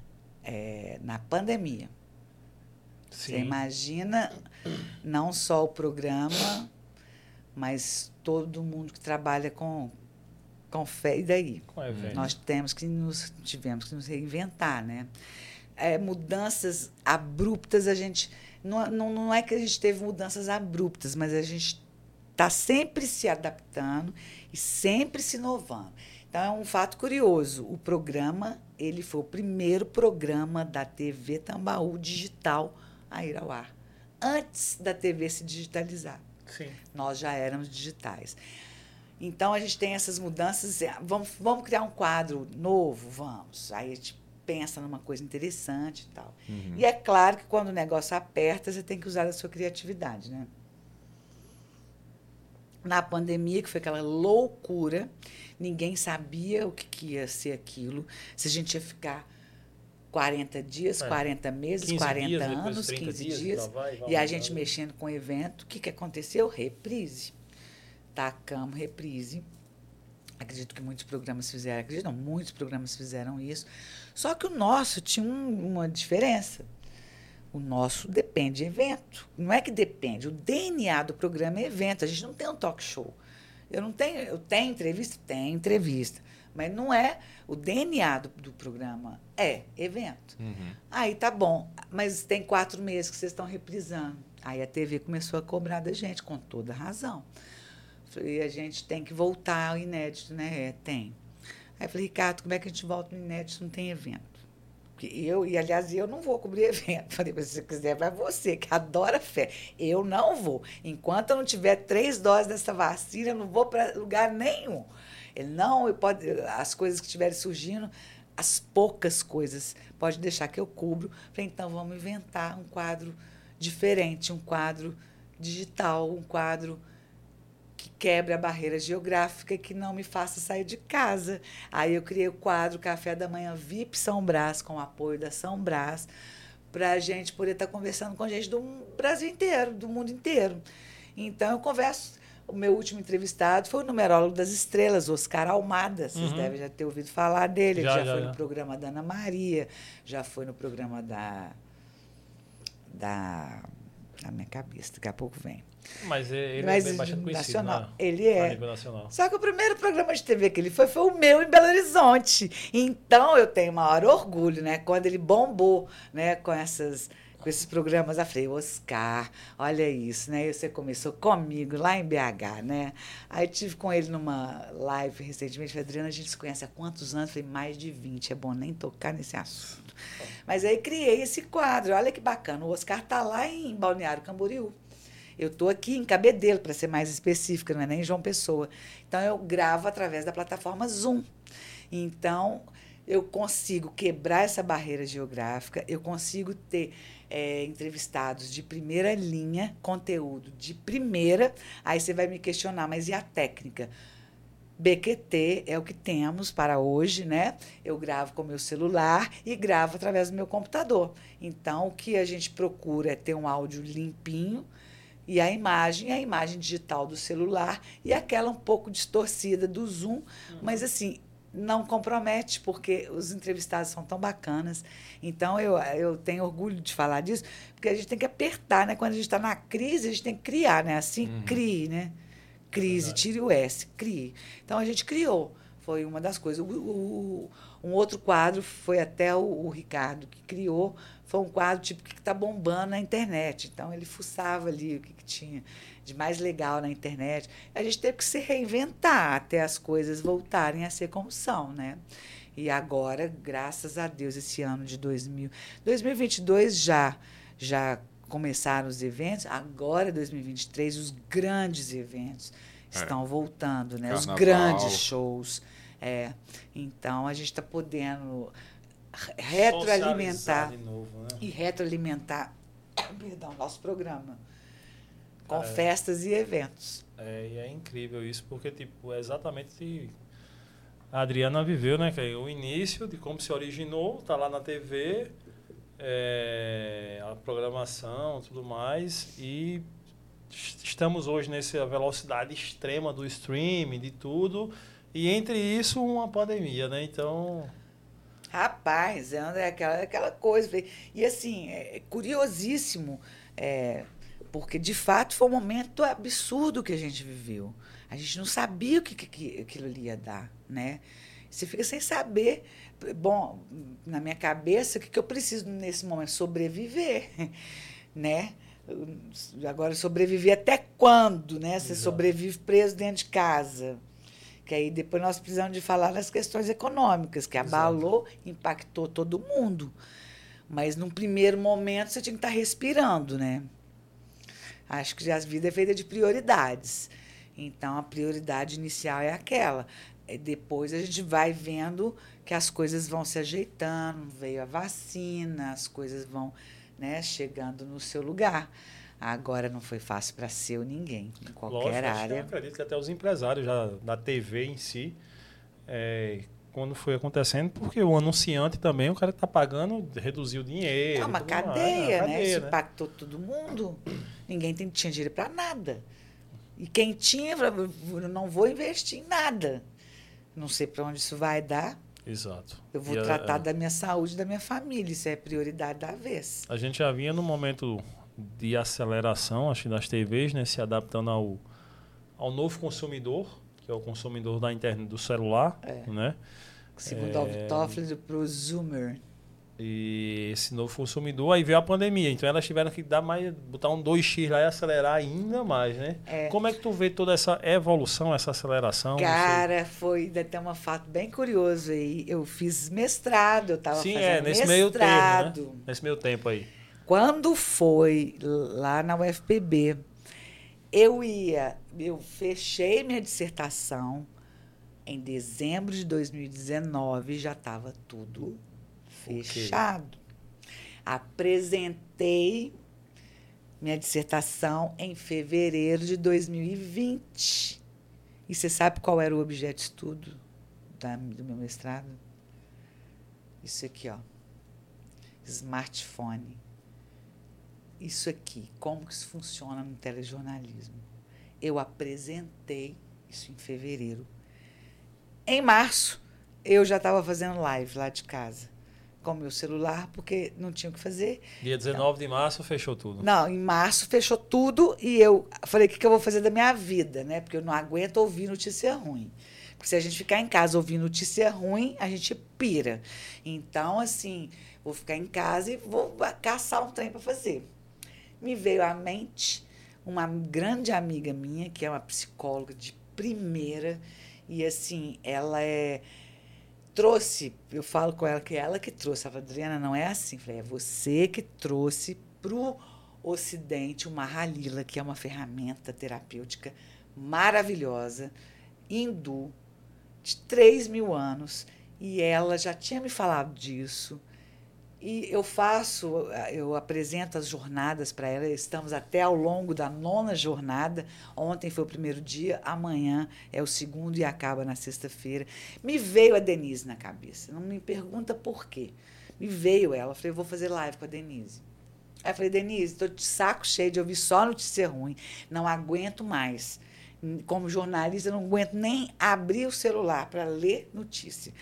é, na pandemia. Sim. Você imagina não só o programa, mas todo mundo que trabalha com, com fé. E daí? Nós temos que nos, tivemos que nos reinventar, né? É, mudanças abruptas, a gente. Não, não, não é que a gente teve mudanças abruptas, mas a gente está sempre se adaptando e sempre se inovando. Então é um fato curioso. O programa, ele foi o primeiro programa da TV Tambaú digital a ir ao ar, antes da TV se digitalizar. Sim. Nós já éramos digitais. Então a gente tem essas mudanças. Vamos, vamos criar um quadro novo, vamos. Aí a gente pensa numa coisa interessante e tal. Uhum. E é claro que quando o negócio aperta, você tem que usar a sua criatividade, né? na pandemia, que foi aquela loucura, ninguém sabia o que, que ia ser aquilo, se a gente ia ficar 40 dias, é. 40 meses, 40 dias, anos, 15 dias, dias vai, vai, e a gente mexendo com o evento. O que, que aconteceu? Reprise. Tacamos reprise. Acredito que muitos programas fizeram, acredito não, muitos programas fizeram isso. Só que o nosso tinha um, uma diferença. O nosso depende de evento. Não é que depende. O DNA do programa é evento. A gente não tem um talk show. Eu não tenho. Eu tenho entrevista? Tem entrevista. Mas não é. O DNA do, do programa é evento. Uhum. Aí tá bom. Mas tem quatro meses que vocês estão reprisando. Aí a TV começou a cobrar da gente, com toda razão. Falei, a gente tem que voltar ao inédito, né? É, tem. Aí eu falei, Ricardo, como é que a gente volta no inédito não tem evento? eu, e aliás, eu não vou cobrir <laughs> evento. Falei, se você quiser, vai você, que adora fé. Eu não vou. Enquanto eu não tiver três doses dessa vacina, eu não vou para lugar nenhum. Ele, não, eu pode, as coisas que estiverem surgindo, as poucas coisas, pode deixar que eu cubro. Falei, então vamos inventar um quadro diferente, um quadro digital, um quadro quebre a barreira geográfica e que não me faça sair de casa. Aí eu criei o quadro Café da Manhã VIP São Brás, com o apoio da São Brás, para a gente poder estar tá conversando com gente do Brasil inteiro, do mundo inteiro. Então eu converso. O meu último entrevistado foi o numerólogo das estrelas, Oscar Almada. Vocês uhum. devem já ter ouvido falar dele. Já, Ele já, já foi já. no programa da Ana Maria, já foi no programa da. da. na minha cabeça, daqui a pouco vem. Mas ele Mas, é bastante conhecido, nacional. Né? Ele é. Só que o primeiro programa de TV que ele foi foi o meu em Belo Horizonte. Então eu tenho maior orgulho, né? Quando ele bombou, né? Com essas com esses programas, eu falei, Oscar, olha isso, né? E você começou comigo lá em BH, né? Aí tive com ele numa live recentemente, falei, Adriana, a gente se conhece há quantos anos? Eu falei, mais de 20, é bom nem tocar nesse assunto. Mas aí criei esse quadro, olha que bacana, o Oscar tá lá em Balneário Camboriú. Eu estou aqui em Cabedelo, para ser mais específica, não é nem em João Pessoa. Então, eu gravo através da plataforma Zoom. Então, eu consigo quebrar essa barreira geográfica, eu consigo ter é, entrevistados de primeira linha, conteúdo de primeira. Aí você vai me questionar, mas e a técnica? BQT é o que temos para hoje, né? Eu gravo com meu celular e gravo através do meu computador. Então, o que a gente procura é ter um áudio limpinho e a imagem, a imagem digital do celular e aquela um pouco distorcida do Zoom, uhum. mas assim, não compromete, porque os entrevistados são tão bacanas. Então, eu, eu tenho orgulho de falar disso, porque a gente tem que apertar, né? Quando a gente está na crise, a gente tem que criar, né? Assim, uhum. crie, né? Crise, tire o S, crie. Então a gente criou. Foi uma das coisas. O, o, um outro quadro foi até o, o, Ricardo que criou. Foi um quadro tipo que está bombando na internet. Então ele fuçava ali o que, que tinha de mais legal na internet. A gente teve que se reinventar até as coisas voltarem a ser como são, né? E agora, graças a Deus, esse ano de 2000, 2022 já já começaram os eventos, agora 2023 os grandes eventos é. estão voltando, né? Carnaval. Os grandes shows. É. Então a gente está podendo retroalimentar novo, né? e retroalimentar, <coughs> perdão, nosso programa com é. festas e eventos. É, e é incrível isso porque tipo é exatamente a Adriana viveu, né? Que é o início de como se originou, tá lá na TV é, a programação tudo mais e estamos hoje nessa velocidade extrema do streaming, de tudo, e entre isso uma pandemia, né? Então. Rapaz, é aquela, aquela coisa. E assim, é curiosíssimo, é, porque de fato foi um momento absurdo que a gente viveu. A gente não sabia o que, que aquilo ia dar, né? Você fica sem saber bom, na minha cabeça, o que, que eu preciso nesse momento? Sobreviver, <laughs> né? Agora, sobreviver até quando, né? Você Exato. sobrevive preso dentro de casa. Que aí depois nós precisamos de falar das questões econômicas, que abalou, Exato. impactou todo mundo. Mas num primeiro momento você tinha que estar respirando, né? Acho que a vida é feita de prioridades. Então a prioridade inicial é aquela. Depois a gente vai vendo que as coisas vão se ajeitando, veio a vacina, as coisas vão né, chegando no seu lugar. Agora não foi fácil para seu ninguém, em qualquer Lógico, área. Eu acredito que até os empresários já da TV em si, é, quando foi acontecendo, porque o anunciante também, o cara está pagando, reduziu o dinheiro. É uma cadeia, né? Cadeia, Isso né? impactou todo mundo. Ninguém tem, tinha dinheiro para nada. E quem tinha, eu não vou investir em nada. Não sei para onde isso vai dar. Exato. Eu vou e tratar a, da minha saúde, da minha família. Isso é prioridade da vez. A gente já vinha no momento de aceleração, acho das TVs, né, se adaptando ao, ao novo consumidor, que é o consumidor da internet do celular, é. né? Segundo é, para o Zoomer e esse novo consumidor, aí veio a pandemia. Então elas tiveram que dar mais, botar um 2x lá e acelerar ainda mais, né? É. Como é que tu vê toda essa evolução, essa aceleração? Cara, foi até um fato bem curioso aí. Eu fiz mestrado, eu estava fazendo é, nesse mestrado. meio tempo, né? Nesse meio tempo aí. Quando foi lá na UFPB, eu ia, eu fechei minha dissertação em dezembro de 2019, já estava tudo fechado. Apresentei minha dissertação em fevereiro de 2020. E você sabe qual era o objeto de estudo da, do meu mestrado? Isso aqui, ó. Smartphone. Isso aqui, como que isso funciona no telejornalismo. Eu apresentei isso em fevereiro. Em março, eu já estava fazendo live lá de casa com meu celular, porque não tinha o que fazer. Dia 19 então, de março fechou tudo. Não, em março fechou tudo e eu falei, o que, que eu vou fazer da minha vida, né? Porque eu não aguento ouvir notícia ruim. Porque se a gente ficar em casa ouvindo notícia ruim, a gente pira. Então, assim, vou ficar em casa e vou caçar um trem para fazer. Me veio à mente uma grande amiga minha, que é uma psicóloga de primeira, e assim, ela é trouxe, eu falo com ela que é ela que trouxe. Ela falou, Adriana, não é assim. Falei, é você que trouxe pro Ocidente, uma Halila, que é uma ferramenta terapêutica maravilhosa, hindu, de 3 mil anos, e ela já tinha me falado disso. E eu faço, eu apresento as jornadas para ela, estamos até ao longo da nona jornada. Ontem foi o primeiro dia, amanhã é o segundo e acaba na sexta-feira. Me veio a Denise na cabeça, não me pergunta por quê. Me veio ela, eu falei, vou fazer live com a Denise. Aí eu falei, Denise, estou de saco cheio de ouvir só notícia ruim, não aguento mais. Como jornalista, não aguento nem abrir o celular para ler notícia.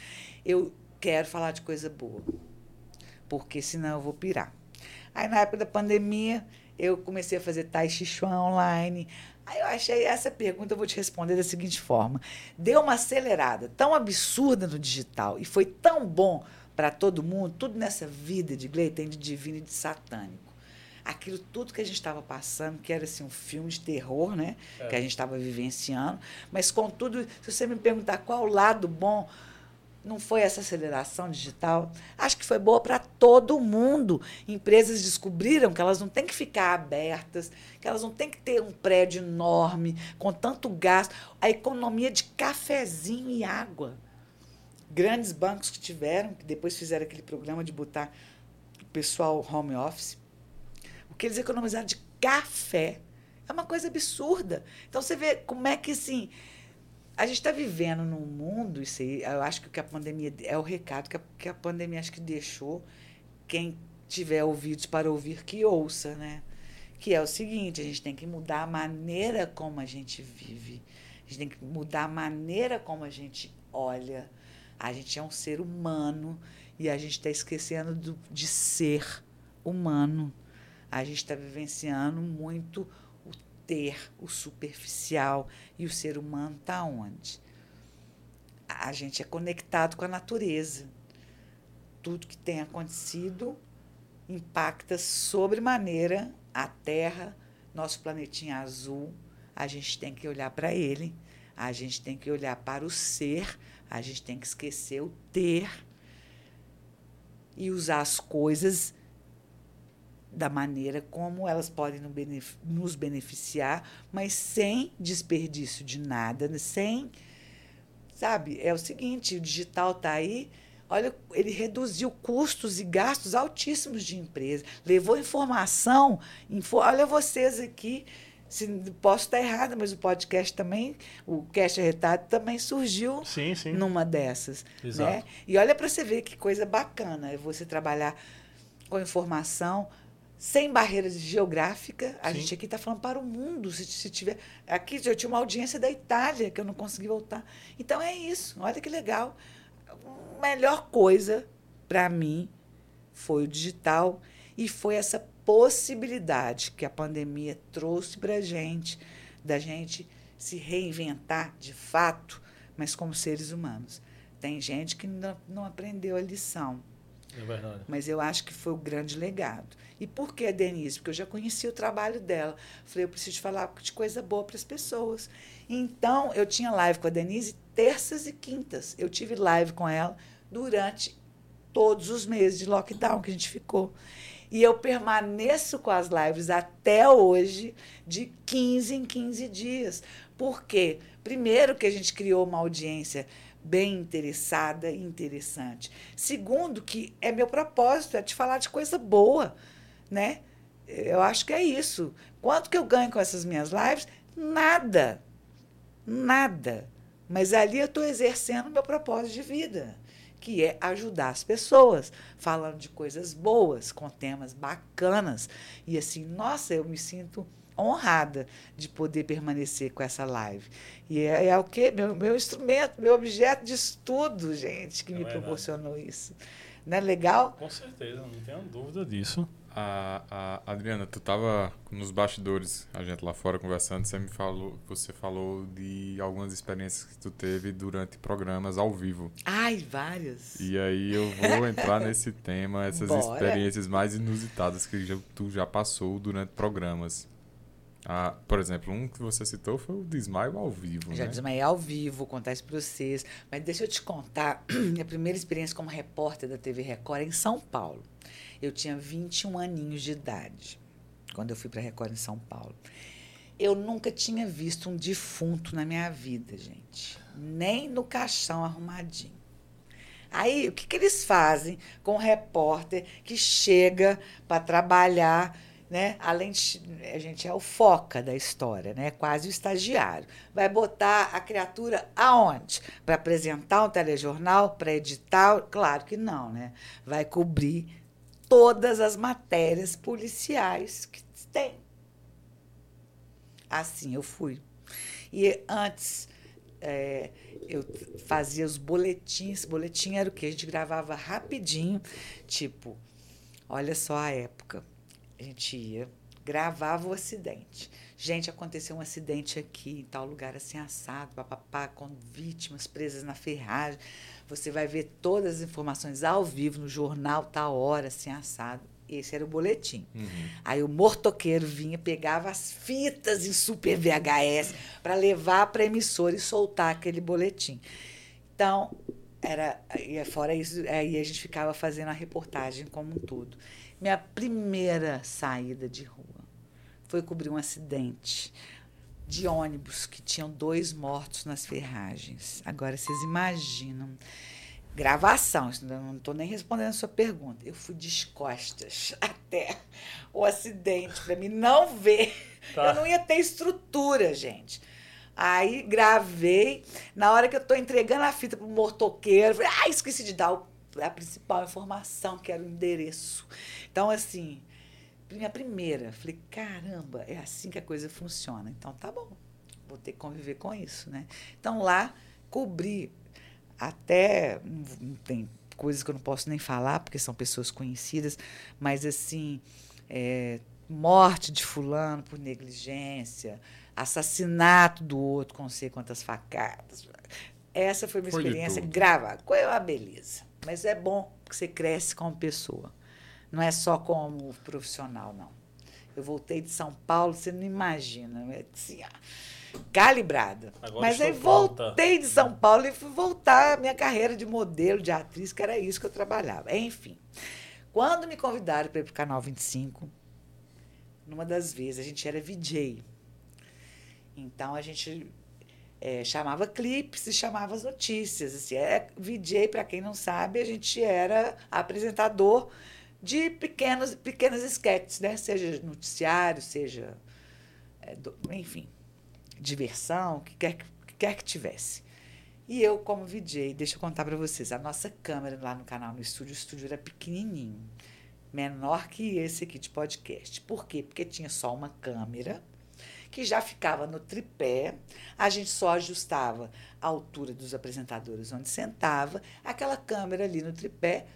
Eu quero falar de coisa boa porque senão eu vou pirar. Aí, na época da pandemia, eu comecei a fazer Tai Chi Chuan online. Aí eu achei essa pergunta, eu vou te responder da seguinte forma: deu uma acelerada tão absurda no digital e foi tão bom para todo mundo, tudo nessa vida de Glei tem de divino e de satânico. Aquilo tudo que a gente estava passando, que era assim, um filme de terror, né? É. Que a gente estava vivenciando. Mas, contudo, se você me perguntar qual o lado bom, não foi essa aceleração digital? Acho que foi boa para todo mundo. Empresas descobriram que elas não têm que ficar abertas, que elas não têm que ter um prédio enorme, com tanto gasto. A economia de cafezinho e água. Grandes bancos que tiveram, que depois fizeram aquele programa de botar o pessoal home office. O que eles economizaram de café é uma coisa absurda. Então você vê como é que assim a gente está vivendo num mundo, isso aí, eu acho que a pandemia é o recado que a, que a pandemia acho que deixou quem tiver ouvidos para ouvir que ouça, né? Que é o seguinte, a gente tem que mudar a maneira como a gente vive. A gente tem que mudar a maneira como a gente olha. A gente é um ser humano e a gente está esquecendo do, de ser humano. A gente está vivenciando muito ter, o superficial. E o ser humano está onde? A gente é conectado com a natureza. Tudo que tem acontecido impacta sobremaneira a Terra, nosso planetinha azul. A gente tem que olhar para ele, a gente tem que olhar para o ser, a gente tem que esquecer o ter e usar as coisas da maneira como elas podem nos beneficiar, mas sem desperdício de nada, né? sem. Sabe? É o seguinte: o digital está aí. Olha, ele reduziu custos e gastos altíssimos de empresa, levou informação. Info, olha vocês aqui, se posso estar errada, mas o podcast também, o Cast Retado também surgiu sim, sim. numa dessas. Né? Exato. Né? E olha para você ver que coisa bacana é você trabalhar com informação sem barreiras geográficas. A Sim. gente aqui está falando para o mundo. Se, se tiver. Aqui eu tinha uma audiência da Itália que eu não consegui voltar. Então é isso. Olha que legal. A melhor coisa para mim foi o digital e foi essa possibilidade que a pandemia trouxe para a gente, da gente se reinventar de fato, mas como seres humanos. Tem gente que não, não aprendeu a lição. É verdade. Mas eu acho que foi o grande legado. E por que a Denise? Porque eu já conhecia o trabalho dela. Falei, eu preciso falar de coisa boa para as pessoas. Então, eu tinha live com a Denise terças e quintas. Eu tive live com ela durante todos os meses de lockdown que a gente ficou. E eu permaneço com as lives até hoje, de 15 em 15 dias. Por quê? Primeiro, que a gente criou uma audiência bem interessada e interessante. Segundo, que é meu propósito, é te falar de coisa boa né? Eu acho que é isso. Quanto que eu ganho com essas minhas lives? Nada. Nada. Mas ali eu estou exercendo meu propósito de vida, que é ajudar as pessoas, falando de coisas boas, com temas bacanas. E assim, nossa, eu me sinto honrada de poder permanecer com essa live. E é, é o que meu, meu instrumento, meu objeto de estudo, gente, que é me verdade. proporcionou isso. Não é legal? Com certeza, não tenho dúvida disso. A, a, Adriana, tu estava nos bastidores, a gente lá fora conversando, você me falou, você falou de algumas experiências que tu teve durante programas ao vivo. Ai, várias. E aí eu vou entrar nesse tema, essas Bora. experiências mais inusitadas que já, tu já passou durante programas. Ah, por exemplo, um que você citou foi o desmaio ao vivo. Já né? desmaiei ao vivo, contar isso para vocês. Mas deixa eu te contar, <clears throat> minha primeira experiência como repórter da TV Record é em São Paulo. Eu tinha 21 aninhos de idade. quando eu fui para a Record em São Paulo. Eu nunca tinha visto um defunto na minha vida, gente. Nem no caixão arrumadinho. Aí, o que, que eles fazem com o repórter que chega para trabalhar né? Além de a gente é o foca da história, né? Quase o estagiário. Vai botar a criatura aonde? Para apresentar um telejornal, para editar? Claro que não, né? Vai cobrir todas as matérias policiais que tem. Assim eu fui. E antes é, eu fazia os boletins. Boletim era o que? A gente gravava rapidinho, tipo, olha só a época a gente ia, gravava o acidente. Gente, aconteceu um acidente aqui, em tal lugar assim assado, papapá, com vítimas presas na ferragem. Você vai ver todas as informações ao vivo no jornal, tal hora, assim assado. Esse era o boletim. Uhum. Aí o mortoqueiro vinha, pegava as fitas em super VHS para levar para a emissora e soltar aquele boletim. Então, era, e fora isso, aí a gente ficava fazendo a reportagem como um todo. Minha primeira saída de rua foi cobrir um acidente de ônibus que tinham dois mortos nas ferragens. Agora vocês imaginam. Gravação, não estou nem respondendo a sua pergunta. Eu fui de costas <laughs> até o acidente para mim não ver. Tá. Eu não ia ter estrutura, gente. Aí gravei. Na hora que eu estou entregando a fita pro mortoqueiro, falei, ah, esqueci de dar o a principal informação, que era o endereço. Então, assim, minha primeira, falei, caramba, é assim que a coisa funciona. Então, tá bom, vou ter que conviver com isso, né? Então, lá, cobri até, não tem coisas que eu não posso nem falar, porque são pessoas conhecidas, mas, assim, é, morte de fulano por negligência, assassinato do outro com não sei quantas facadas. Essa foi uma foi experiência grava. Qual é a beleza? Mas é bom que você cresce como pessoa. Não é só como profissional, não. Eu voltei de São Paulo, você não imagina. Assim, calibrada. Agora Mas aí voltei volta. de São Paulo e fui voltar à minha carreira de modelo, de atriz, que era isso que eu trabalhava. Enfim, quando me convidaram para ir para o Canal 25, numa das vezes, a gente era VJ. Então, a gente é, chamava clipes e chamava as notícias. Assim, é, VJ, para quem não sabe, a gente era apresentador de pequenos, pequenas esquetes, né? seja noticiário, seja, é, do, enfim, diversão, o que quer, que quer que tivesse. E eu, como VJ, deixa eu contar para vocês, a nossa câmera lá no canal, no estúdio, o estúdio era pequenininho, menor que esse aqui de podcast. Por quê? Porque tinha só uma câmera, que já ficava no tripé, a gente só ajustava a altura dos apresentadores onde sentava, aquela câmera ali no tripé,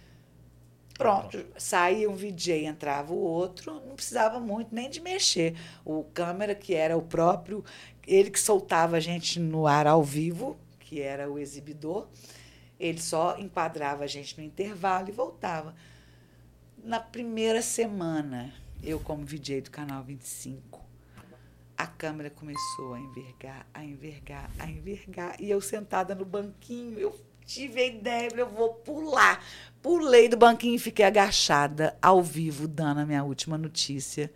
pronto, saía um VJ, entrava o outro, não precisava muito nem de mexer. O câmera, que era o próprio, ele que soltava a gente no ar ao vivo, que era o exibidor, ele só enquadrava a gente no intervalo e voltava. Na primeira semana, eu como VJ do Canal 25, a câmera começou a envergar, a envergar, a envergar. E eu sentada no banquinho, eu tive a ideia, eu vou pular. Pulei do banquinho e fiquei agachada, ao vivo, dando a minha última notícia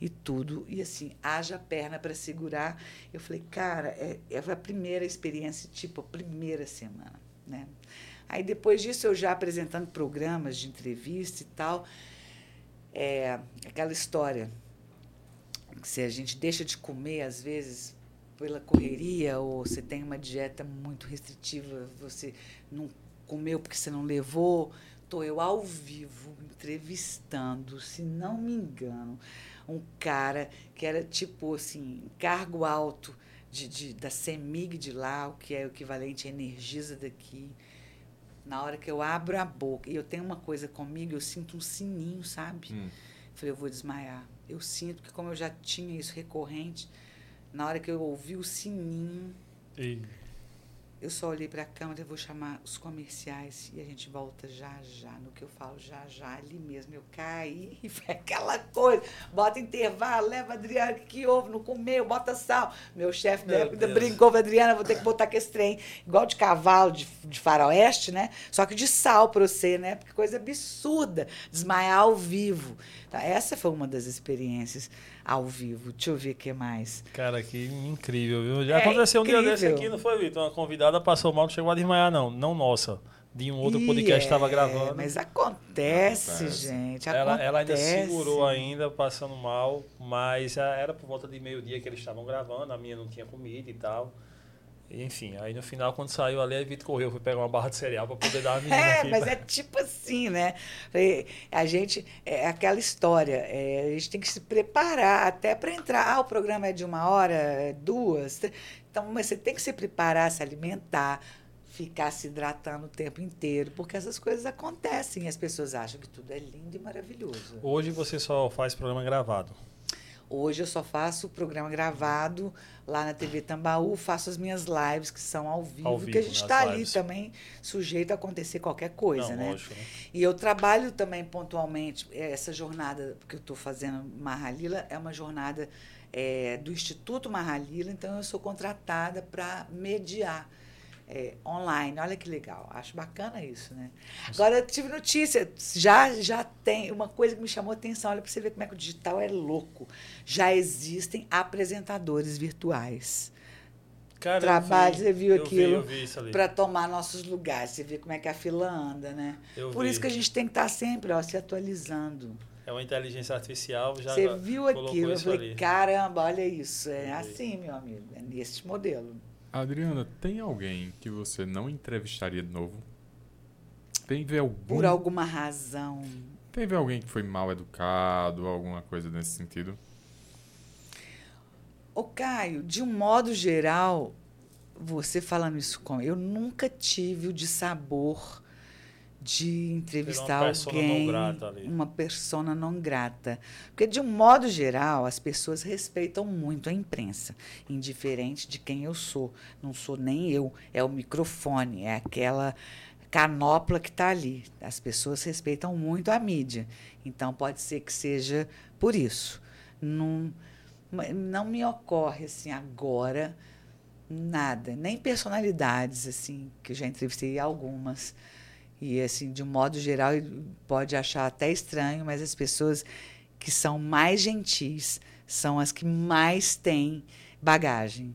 e tudo. E assim, haja perna para segurar. Eu falei, cara, é, é a primeira experiência, tipo, a primeira semana. Né? Aí depois disso, eu já apresentando programas de entrevista e tal, é, aquela história se a gente deixa de comer, às vezes, pela correria, ou você tem uma dieta muito restritiva, você não comeu porque você não levou. Estou eu ao vivo entrevistando, se não me engano, um cara que era tipo assim, cargo alto de, de, da CEMIG de lá, o que é o equivalente à Energisa daqui. Na hora que eu abro a boca, e eu tenho uma coisa comigo, eu sinto um sininho, sabe? Hum. Falei, eu vou desmaiar eu sinto que, como eu já tinha isso recorrente, na hora que eu ouvi o sininho. Eu só olhei para a câmera, vou chamar os comerciais e a gente volta já já. No que eu falo já já, ali mesmo eu caí e <laughs> foi aquela coisa. Bota intervalo, leva a Adriana, que, que houve? Não comeu, bota sal. Meu chefe brincou com a Adriana, vou ter que botar aquele trem, igual de cavalo de, de faroeste, né? Só que de sal para você, né? Porque coisa absurda, desmaiar ao vivo. Então, essa foi uma das experiências ao vivo. Deixa eu ver o que mais. Cara, que incrível, viu? Já é aconteceu incrível. um dia desse aqui, não foi, Vitor? Uma convidada passou mal, não chegou a desmaiar, não. Não nossa. De um outro podcast estava é, gravando. Mas acontece, acontece. gente. Ela, acontece. ela ainda segurou ainda, passando mal, mas era por volta de meio-dia que eles estavam gravando, a minha não tinha comida e tal. Enfim, aí no final, quando saiu ali, a Vitor correu, foi pegar uma barra de cereal para poder dar a <laughs> menina É, aqui, mas pra... é tipo assim, né? A gente, é aquela história, é, a gente tem que se preparar até para entrar. Ah, o programa é de uma hora, é duas. Então, mas você tem que se preparar, se alimentar, ficar se hidratando o tempo inteiro, porque essas coisas acontecem e as pessoas acham que tudo é lindo e maravilhoso. Hoje você só faz programa gravado. Hoje eu só faço o programa gravado lá na TV Tambaú, faço as minhas lives que são ao vivo, ao vivo que a gente está ali também sujeito a acontecer qualquer coisa, Não, né? Lógico, né? E eu trabalho também pontualmente essa jornada que eu estou fazendo Marralila é uma jornada é, do Instituto Marralila, então eu sou contratada para mediar é, online. Olha que legal, acho bacana isso, né? Agora, eu tive notícia, já, já tem uma coisa que me chamou a atenção, olha para você ver como é que o digital é louco. Já existem apresentadores virtuais. Cara, Trabalho, vi, você viu aquilo para tomar nossos lugares. Você vê como é que a fila anda, né? Eu Por vi. isso que a gente tem que estar tá sempre ó, se atualizando. É uma inteligência artificial já. Você viu aquilo? Eu falei, ali. caramba, olha isso. É assim, meu amigo, é nesse modelo. Adriana, tem alguém que você não entrevistaria de novo? Teve algum... Por alguma razão. Teve alguém que foi mal educado, alguma coisa nesse sentido? Ô, Caio, de um modo geral, você falando isso com eu nunca tive o de sabor de entrevistar uma alguém, uma persona não grata. Porque, de um modo geral, as pessoas respeitam muito a imprensa, indiferente de quem eu sou. Não sou nem eu, é o microfone, é aquela canopla que está ali. As pessoas respeitam muito a mídia. Então, pode ser que seja por isso. Não, não me ocorre assim agora nada, nem personalidades assim, que eu já entrevistei algumas e, assim, de um modo geral, pode achar até estranho, mas as pessoas que são mais gentis são as que mais têm bagagem.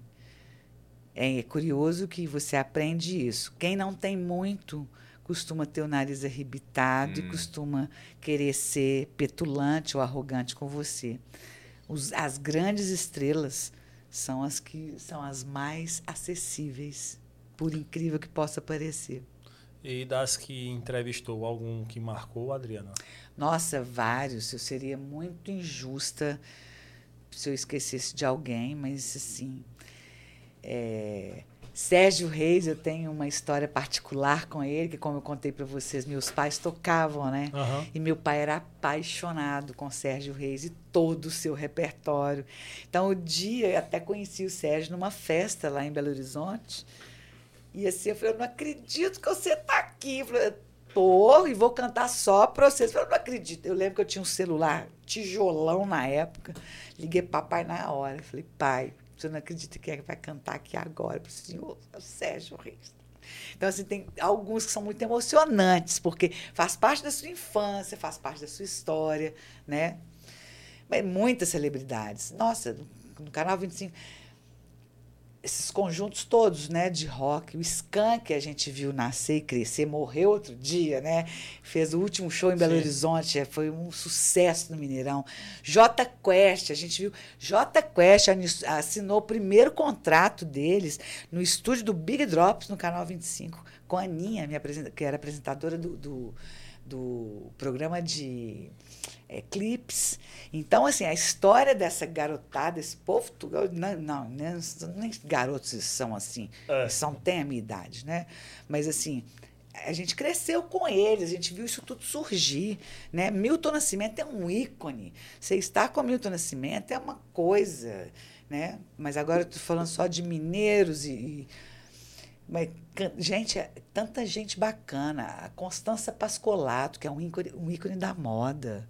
É curioso que você aprende isso. Quem não tem muito costuma ter o nariz arrebitado hum. e costuma querer ser petulante ou arrogante com você. Os, as grandes estrelas são as que são as mais acessíveis, por incrível que possa parecer. E das que entrevistou, algum que marcou, Adriana? Nossa, vários. Eu seria muito injusta se eu esquecesse de alguém, mas assim. É, Sérgio Reis, eu tenho uma história particular com ele, que como eu contei para vocês, meus pais tocavam, né? Uhum. E meu pai era apaixonado com Sérgio Reis e todo o seu repertório. Então, o dia, eu até conheci o Sérgio numa festa lá em Belo Horizonte. E assim, eu falei, eu não acredito que você está aqui. Eu falei, tô e vou cantar só para vocês. Eu falei, eu não acredito. Eu lembro que eu tinha um celular tijolão na época. Liguei papai na hora. Eu falei, pai, você não acredita que é vai cantar aqui agora para o senhor? O Sérgio Reis. Então, assim, tem alguns que são muito emocionantes, porque faz parte da sua infância, faz parte da sua história, né? Mas muitas celebridades. Nossa, no Canal 25 esses conjuntos todos, né, de rock, o Skank que a gente viu nascer e crescer, morreu outro dia, né? Fez o último show em Belo Sim. Horizonte, é, foi um sucesso no Mineirão. J Quest, a gente viu, J Quest assinou o primeiro contrato deles no estúdio do Big Drops no canal 25 com a Aninha, minha que era apresentadora do, do, do programa de é, clipes. Então, assim, a história dessa garotada, esse povo, não, não, nem, nem garotos são assim, é. são, têm a minha idade, né? Mas, assim, a gente cresceu com eles, a gente viu isso tudo surgir, né? Milton Nascimento é um ícone. Você estar com Milton Nascimento é uma coisa, né? Mas agora eu estou falando só de mineiros e, e Mas, gente, é tanta gente bacana. A Constança Pascolato, que é um ícone, um ícone da moda.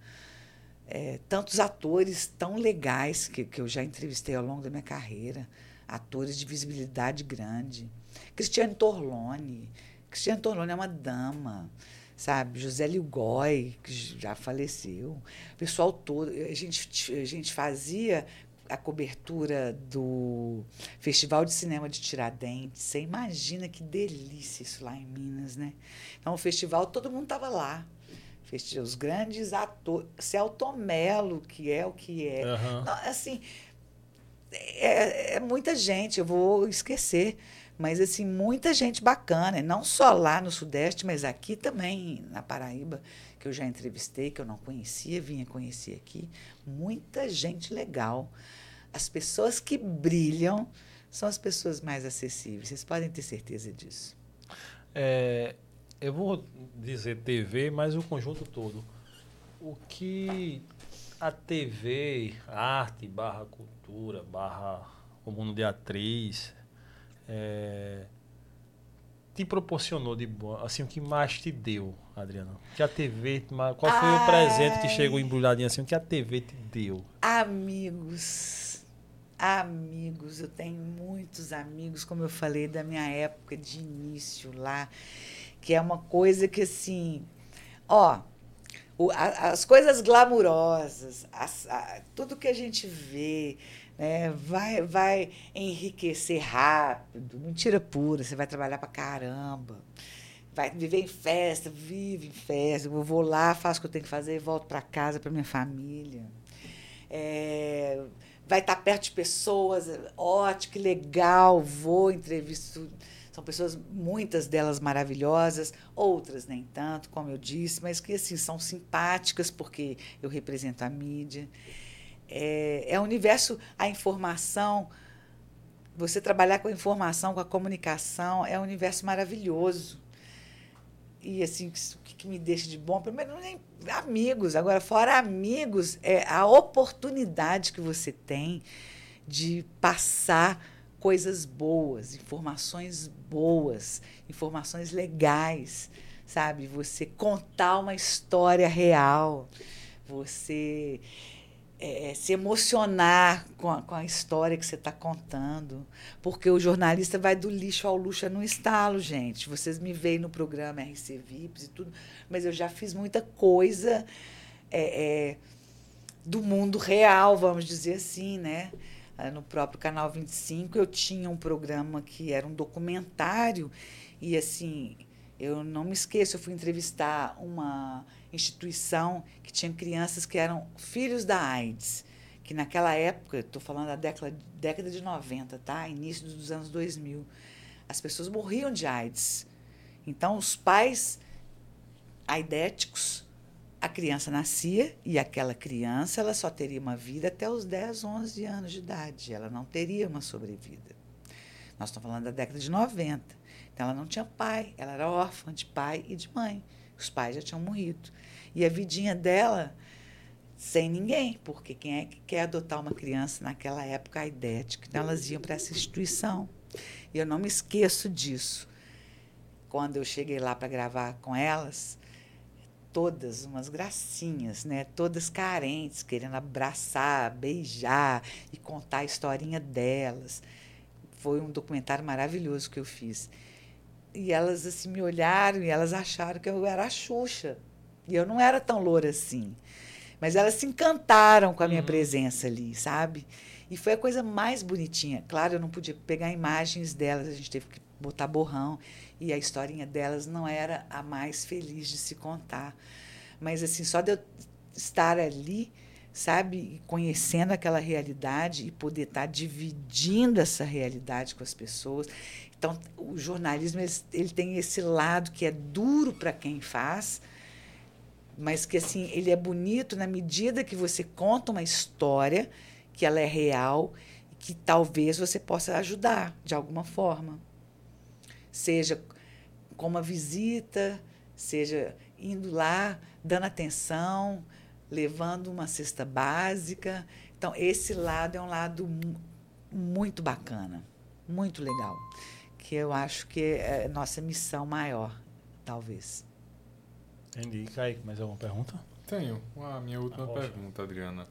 É, tantos atores tão legais que, que eu já entrevistei ao longo da minha carreira. Atores de visibilidade grande. Cristiane Torlone. Cristiane Torlone é uma dama sabe? José Ligói, que já faleceu. O pessoal todo. A gente, a gente fazia a cobertura do Festival de Cinema de Tiradentes. Você imagina que delícia isso lá em Minas, né? Então, o festival, todo mundo estava lá. Os grandes atores. Celto Melo, que é o que é. Uhum. Não, assim, é, é muita gente, eu vou esquecer. Mas, assim, muita gente bacana, não só lá no Sudeste, mas aqui também, na Paraíba, que eu já entrevistei, que eu não conhecia, vinha conhecer aqui. Muita gente legal. As pessoas que brilham são as pessoas mais acessíveis. Vocês podem ter certeza disso. É, eu vou dizer TV, mas o conjunto todo. O que a TV, arte, barra cultura, barra o mundo de atriz, é, te proporcionou de bom, assim, o que mais te deu, Adriano? Que a TV, qual foi Ai. o presente que chegou embrulhadinho assim, o que a TV te deu? Amigos. Amigos, eu tenho muitos amigos, como eu falei, da minha época de início lá, que é uma coisa que assim, ó, o, a, as coisas glamurosas, as, a, tudo que a gente vê, né, vai, vai enriquecer rápido, mentira pura, você vai trabalhar para caramba, vai viver em festa, vive em festa, eu vou lá, faço o que eu tenho que fazer, volto para casa, para minha família. É, vai estar tá perto de pessoas, ótimo, que legal, vou, entrevisto. São pessoas, muitas delas maravilhosas, outras nem tanto, como eu disse, mas que assim são simpáticas porque eu represento a mídia é, é um universo, a informação, você trabalhar com a informação, com a comunicação, é um universo maravilhoso. E assim, o que, que me deixa de bom? Primeiro, nem amigos. Agora, fora amigos, é a oportunidade que você tem de passar coisas boas, informações boas, informações legais, sabe? Você contar uma história real, você é, se emocionar com a, com a, história que você está contando. Porque o jornalista vai do lixo ao luxo no estalo, gente. Vocês me veem no programa RC VIPs e tudo, mas eu já fiz muita coisa é, é, do mundo real, vamos dizer assim, né? Ah, no próprio Canal 25 eu tinha um programa que era um documentário e assim eu não me esqueço, eu fui entrevistar uma instituição que tinha crianças que eram filhos da AIDS, que naquela época, estou falando da década, década de 90, tá? início dos anos 2000, as pessoas morriam de AIDS. Então, os pais aidéticos, a criança nascia e aquela criança ela só teria uma vida até os 10, 11 anos de idade. Ela não teria uma sobrevida. Nós estamos falando da década de 90. Então, ela não tinha pai, ela era órfã de pai e de mãe. Os pais já tinham morrido. E a vidinha dela sem ninguém, porque quem é que quer adotar uma criança naquela época a idética? Então elas iam para essa instituição. E eu não me esqueço disso. Quando eu cheguei lá para gravar com elas, todas umas gracinhas, né? Todas carentes, querendo abraçar, beijar e contar a historinha delas. Foi um documentário maravilhoso que eu fiz. E elas assim me olharam e elas acharam que eu era a Xuxa. E eu não era tão loura assim. Mas elas se encantaram com a minha uhum. presença ali, sabe? E foi a coisa mais bonitinha. Claro, eu não podia pegar imagens delas, a gente teve que botar borrão. E a historinha delas não era a mais feliz de se contar. Mas, assim, só de eu estar ali, sabe, conhecendo aquela realidade e poder estar dividindo essa realidade com as pessoas. Então, o jornalismo ele, ele tem esse lado que é duro para quem faz, mas que assim ele é bonito na medida que você conta uma história que ela é real e que talvez você possa ajudar de alguma forma seja com uma visita seja indo lá dando atenção levando uma cesta básica então esse lado é um lado muito bacana muito legal que eu acho que é nossa missão maior, talvez. Entendi. Kaique, mais alguma pergunta? Tenho. A minha última ah, pergunta, Adriana.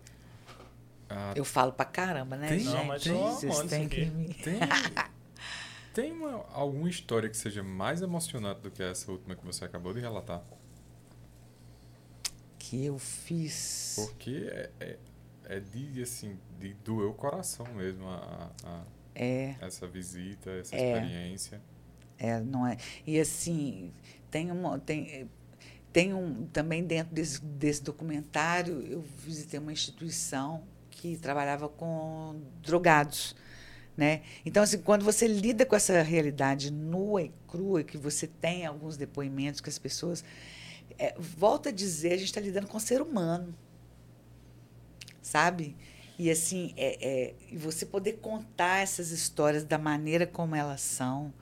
Ah, eu falo pra caramba, né, tem, gente? Não, mas tem, vocês têm que me... <laughs> Tem, tem uma, alguma história que seja mais emocionante do que essa última que você acabou de relatar? Que eu fiz... Porque é, é, é de, assim, de doer o coração mesmo a, a é, essa visita, essa é, experiência. É, não é? E assim, tem uma... Tem, tem um, também dentro desse, desse documentário, eu visitei uma instituição que trabalhava com drogados. Né? Então, assim, quando você lida com essa realidade nua e crua, que você tem alguns depoimentos que as pessoas. É, volta a dizer, a gente está lidando com o ser humano. Sabe? E assim, é, é, você poder contar essas histórias da maneira como elas são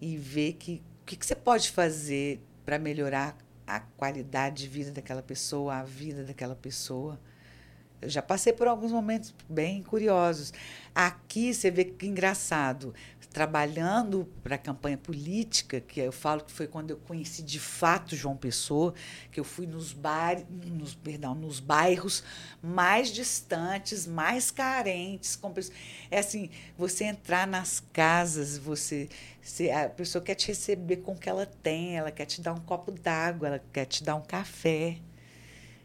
e ver que o que, que você pode fazer para melhorar a qualidade de vida daquela pessoa, a vida daquela pessoa. Eu já passei por alguns momentos bem curiosos. Aqui você vê que engraçado, trabalhando para a campanha política, que eu falo que foi quando eu conheci de fato João Pessoa, que eu fui nos, bar, nos, perdão, nos bairros mais distantes, mais carentes. Com pessoas, é assim, você entrar nas casas, você, a pessoa quer te receber com o que ela tem, ela quer te dar um copo d'água, ela quer te dar um café,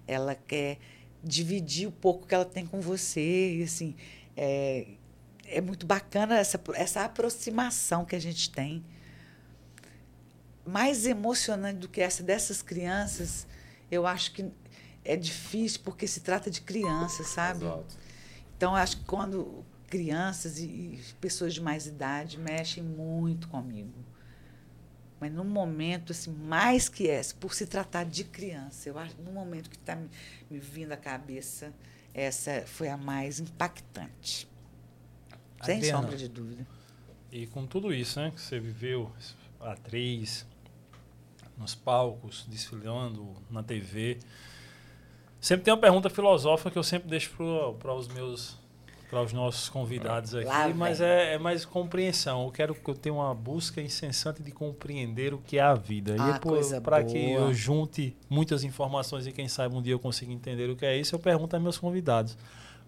ela quer dividir o pouco que ela tem com você. E, assim, é, é muito bacana essa, essa aproximação que a gente tem. Mais emocionante do que essa dessas crianças, eu acho que é difícil porque se trata de crianças, sabe? Exato. Então, acho que quando crianças e, e pessoas de mais idade mexem muito comigo. Mas num momento assim, mais que esse, por se tratar de criança, eu acho, no momento que está me, me vindo à cabeça, essa foi a mais impactante. Sem sombra de dúvida. E com tudo isso, né, que você viveu, atriz, nos palcos, desfilando na TV, sempre tem uma pergunta filosófica que eu sempre deixo para os meus para os nossos convidados aqui, Lá mas é, é, mais compreensão. Eu quero que eu tenha uma busca incessante de compreender o que é a vida. Ah, e para que eu junte muitas informações e quem sabe um dia eu consiga entender o que é isso, eu pergunto a meus convidados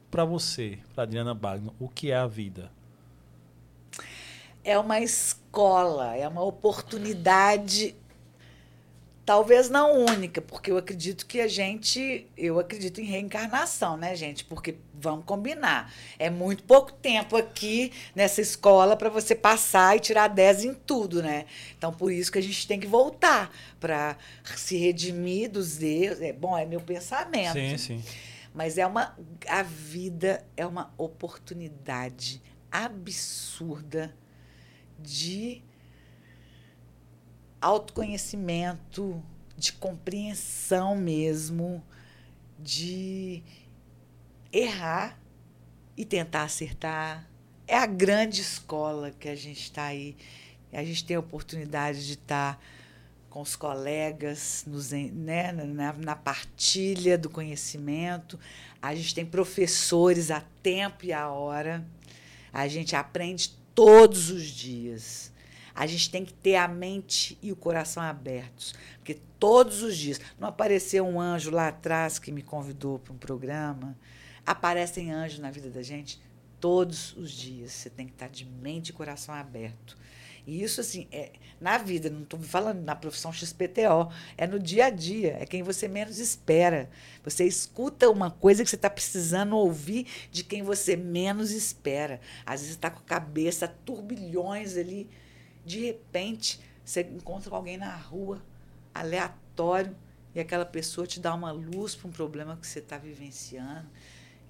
para você, para Adriana Bagno, o que é a vida? É uma escola, é uma oportunidade, talvez não única, porque eu acredito que a gente, eu acredito em reencarnação, né, gente? Porque vamos combinar, é muito pouco tempo aqui nessa escola para você passar e tirar 10 em tudo, né? Então por isso que a gente tem que voltar para se redimir dos erros. É bom, é meu pensamento. Sim, sim. Mas é uma a vida é uma oportunidade absurda de autoconhecimento, de compreensão mesmo, de errar e tentar acertar. É a grande escola que a gente está aí. A gente tem a oportunidade de estar. Tá com os colegas, nos, né, na, na partilha do conhecimento. A gente tem professores a tempo e a hora. A gente aprende todos os dias. A gente tem que ter a mente e o coração abertos, porque todos os dias. Não apareceu um anjo lá atrás que me convidou para um programa. Aparecem anjos na vida da gente todos os dias. Você tem que estar de mente e coração aberto. E isso, assim, é na vida, não estou falando na profissão XPTO, é no dia a dia, é quem você menos espera. Você escuta uma coisa que você está precisando ouvir de quem você menos espera. Às vezes está com a cabeça turbilhões ali, de repente você encontra alguém na rua, aleatório, e aquela pessoa te dá uma luz para um problema que você está vivenciando.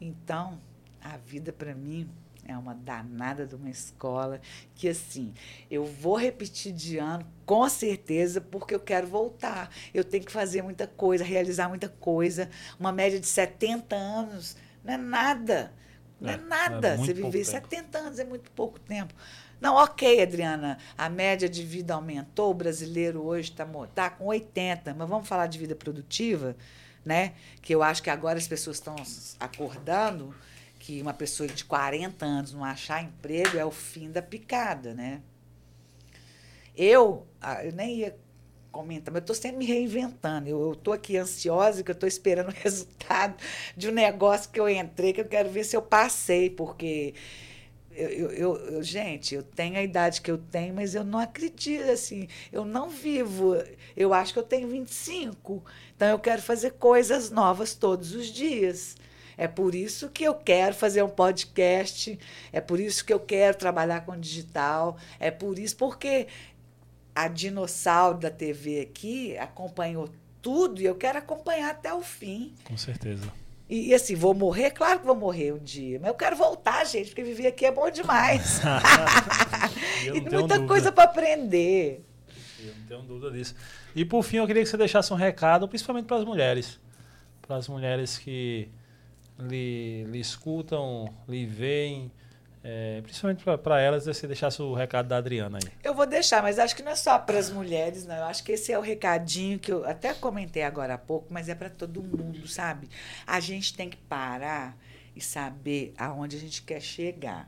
Então, a vida para mim é uma danada de uma escola que, assim, eu vou repetir de ano, com certeza, porque eu quero voltar. Eu tenho que fazer muita coisa, realizar muita coisa. Uma média de 70 anos não é nada. Não é, é nada. É Você viver 70 anos é muito pouco tempo. Não, ok, Adriana, a média de vida aumentou, o brasileiro hoje está tá com 80, mas vamos falar de vida produtiva, né? Que eu acho que agora as pessoas estão acordando que uma pessoa de 40 anos não achar emprego é o fim da picada, né? Eu, eu nem ia comentar, mas eu estou sempre me reinventando. Eu estou aqui ansiosa, que eu estou esperando o <laughs> resultado de um negócio que eu entrei, que eu quero ver se eu passei, porque eu, eu, eu, gente, eu tenho a idade que eu tenho, mas eu não acredito, assim, eu não vivo. Eu acho que eu tenho 25, então eu quero fazer coisas novas todos os dias. É por isso que eu quero fazer um podcast, é por isso que eu quero trabalhar com digital, é por isso, porque a dinossauro da TV aqui acompanhou tudo e eu quero acompanhar até o fim. Com certeza. E, e, assim, vou morrer? Claro que vou morrer um dia. Mas eu quero voltar, gente, porque viver aqui é bom demais. <laughs> <laughs> e muita dúvida. coisa para aprender. Eu não tenho dúvida disso. E por fim, eu queria que você deixasse um recado, principalmente para as mulheres. Para as mulheres que lhe, lhe escutam, lhe veem é, principalmente para elas, você deixasse o recado da Adriana aí. Eu vou deixar, mas acho que não é só para as mulheres, não. Eu acho que esse é o recadinho que eu até comentei agora há pouco, mas é para todo mundo, sabe? A gente tem que parar e saber aonde a gente quer chegar.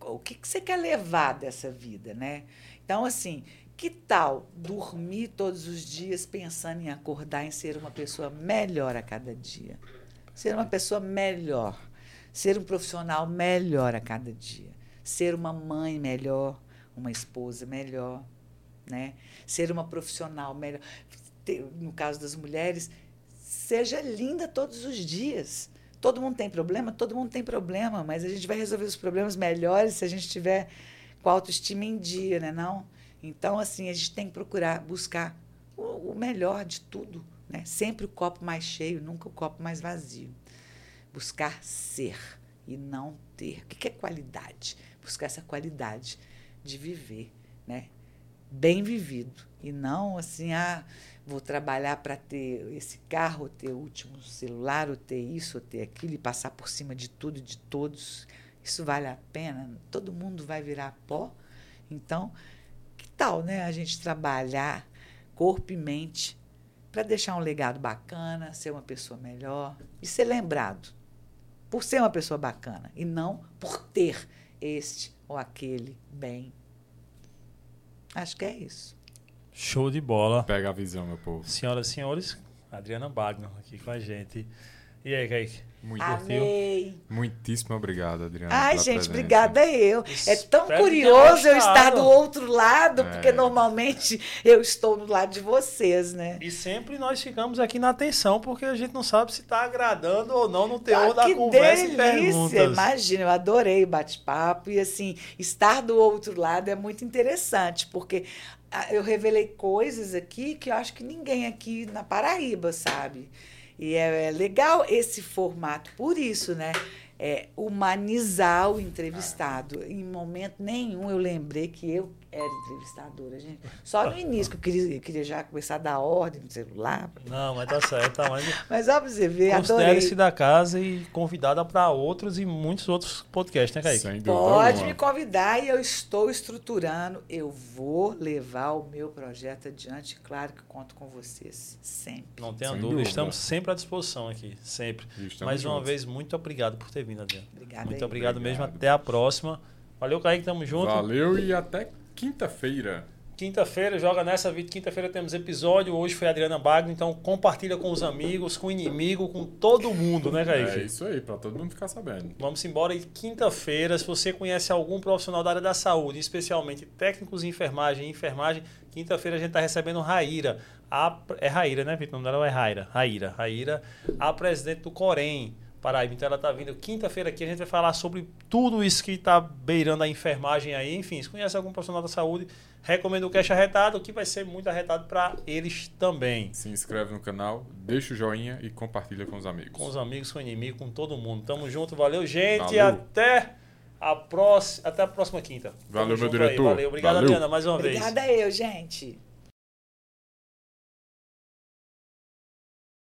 O que, que você quer levar dessa vida, né? Então, assim, que tal dormir todos os dias pensando em acordar, em ser uma pessoa melhor a cada dia? Ser uma pessoa melhor ser um profissional melhor a cada dia, ser uma mãe melhor, uma esposa melhor, né? Ser uma profissional melhor. No caso das mulheres, seja linda todos os dias. Todo mundo tem problema, todo mundo tem problema, mas a gente vai resolver os problemas melhores se a gente tiver com a autoestima em dia, né, não? Então, assim, a gente tem que procurar buscar o, melhor de tudo, né? Sempre o copo mais cheio, nunca o copo mais vazio buscar ser e não ter. O que é qualidade? Buscar essa qualidade de viver, né? Bem vivido e não assim, ah, vou trabalhar para ter esse carro, ter o último celular, ou ter isso, ou ter aquilo e passar por cima de tudo e de todos. Isso vale a pena? Todo mundo vai virar pó? Então, que tal, né, a gente trabalhar corpo e mente para deixar um legado bacana, ser uma pessoa melhor e ser lembrado por ser uma pessoa bacana e não por ter este ou aquele bem. Acho que é isso. Show de bola. Pega a visão, meu povo. Senhoras e senhores, Adriana Bagno aqui com a gente. E aí, Kaique? Muito Amei. Muitíssimo obrigado, Adriana. Ai, gente, presença. obrigada eu. É tão curioso eu estar do outro lado, é. porque normalmente eu estou no lado de vocês, né? E sempre nós ficamos aqui na atenção, porque a gente não sabe se está agradando ou não no teor ah, da conversa delícia. e perguntas. Imagina, eu adorei o bate-papo. E assim, estar do outro lado é muito interessante, porque ah, eu revelei coisas aqui que eu acho que ninguém aqui na Paraíba sabe. E é, é legal esse formato, por isso, né? É, humanizar o entrevistado. Em momento nenhum eu lembrei que eu era entrevistadora, gente. Só no início que eu queria, eu queria já começar a dar ordem no celular. Não, mas tá certo. Tá, mas <laughs> mas ó, pra você ver, Considere-se da casa e convidada para outros e muitos outros podcasts, né, Kaique? Sem Pode me convidar e eu estou estruturando. Eu vou levar o meu projeto adiante. Claro que conto com vocês sempre. Não tenha dúvida. dúvida. Estamos sempre à disposição aqui. Sempre. Mais uma vez, muito obrigado por ter vindo, Adriano. Obrigada. Muito obrigado, obrigado mesmo. Até a próxima. Valeu, Kaique. Tamo junto. Valeu e até quinta-feira. Quinta-feira, joga nessa vida. Quinta-feira temos episódio. Hoje foi a Adriana Bagno, então compartilha com os amigos, com o inimigo, com todo mundo, né, Kaique? É isso aí, para todo mundo ficar sabendo. Vamos embora. E quinta-feira, se você conhece algum profissional da área da saúde, especialmente técnicos de enfermagem e enfermagem, quinta-feira a gente está recebendo Raíra. A, é Raíra, né, Vitor? Não, não é Raíra. Raíra. Raíra, a presidente do Corém. Paraíba. Então ela está vindo quinta-feira aqui, a gente vai falar sobre tudo isso que está beirando a enfermagem aí. Enfim, se conhece algum profissional da saúde, recomendo o Cash Arretado, que vai ser muito arretado para eles também. Se inscreve no canal, deixa o joinha e compartilha com os amigos. Com os amigos, com o inimigo, com todo mundo. Tamo junto, valeu, gente. Valeu. Até a próxima, até a próxima quinta. Valeu, meu diretor. Aí. Valeu, obrigado, valeu. Adriana, mais uma Obrigada vez. Obrigada eu, gente.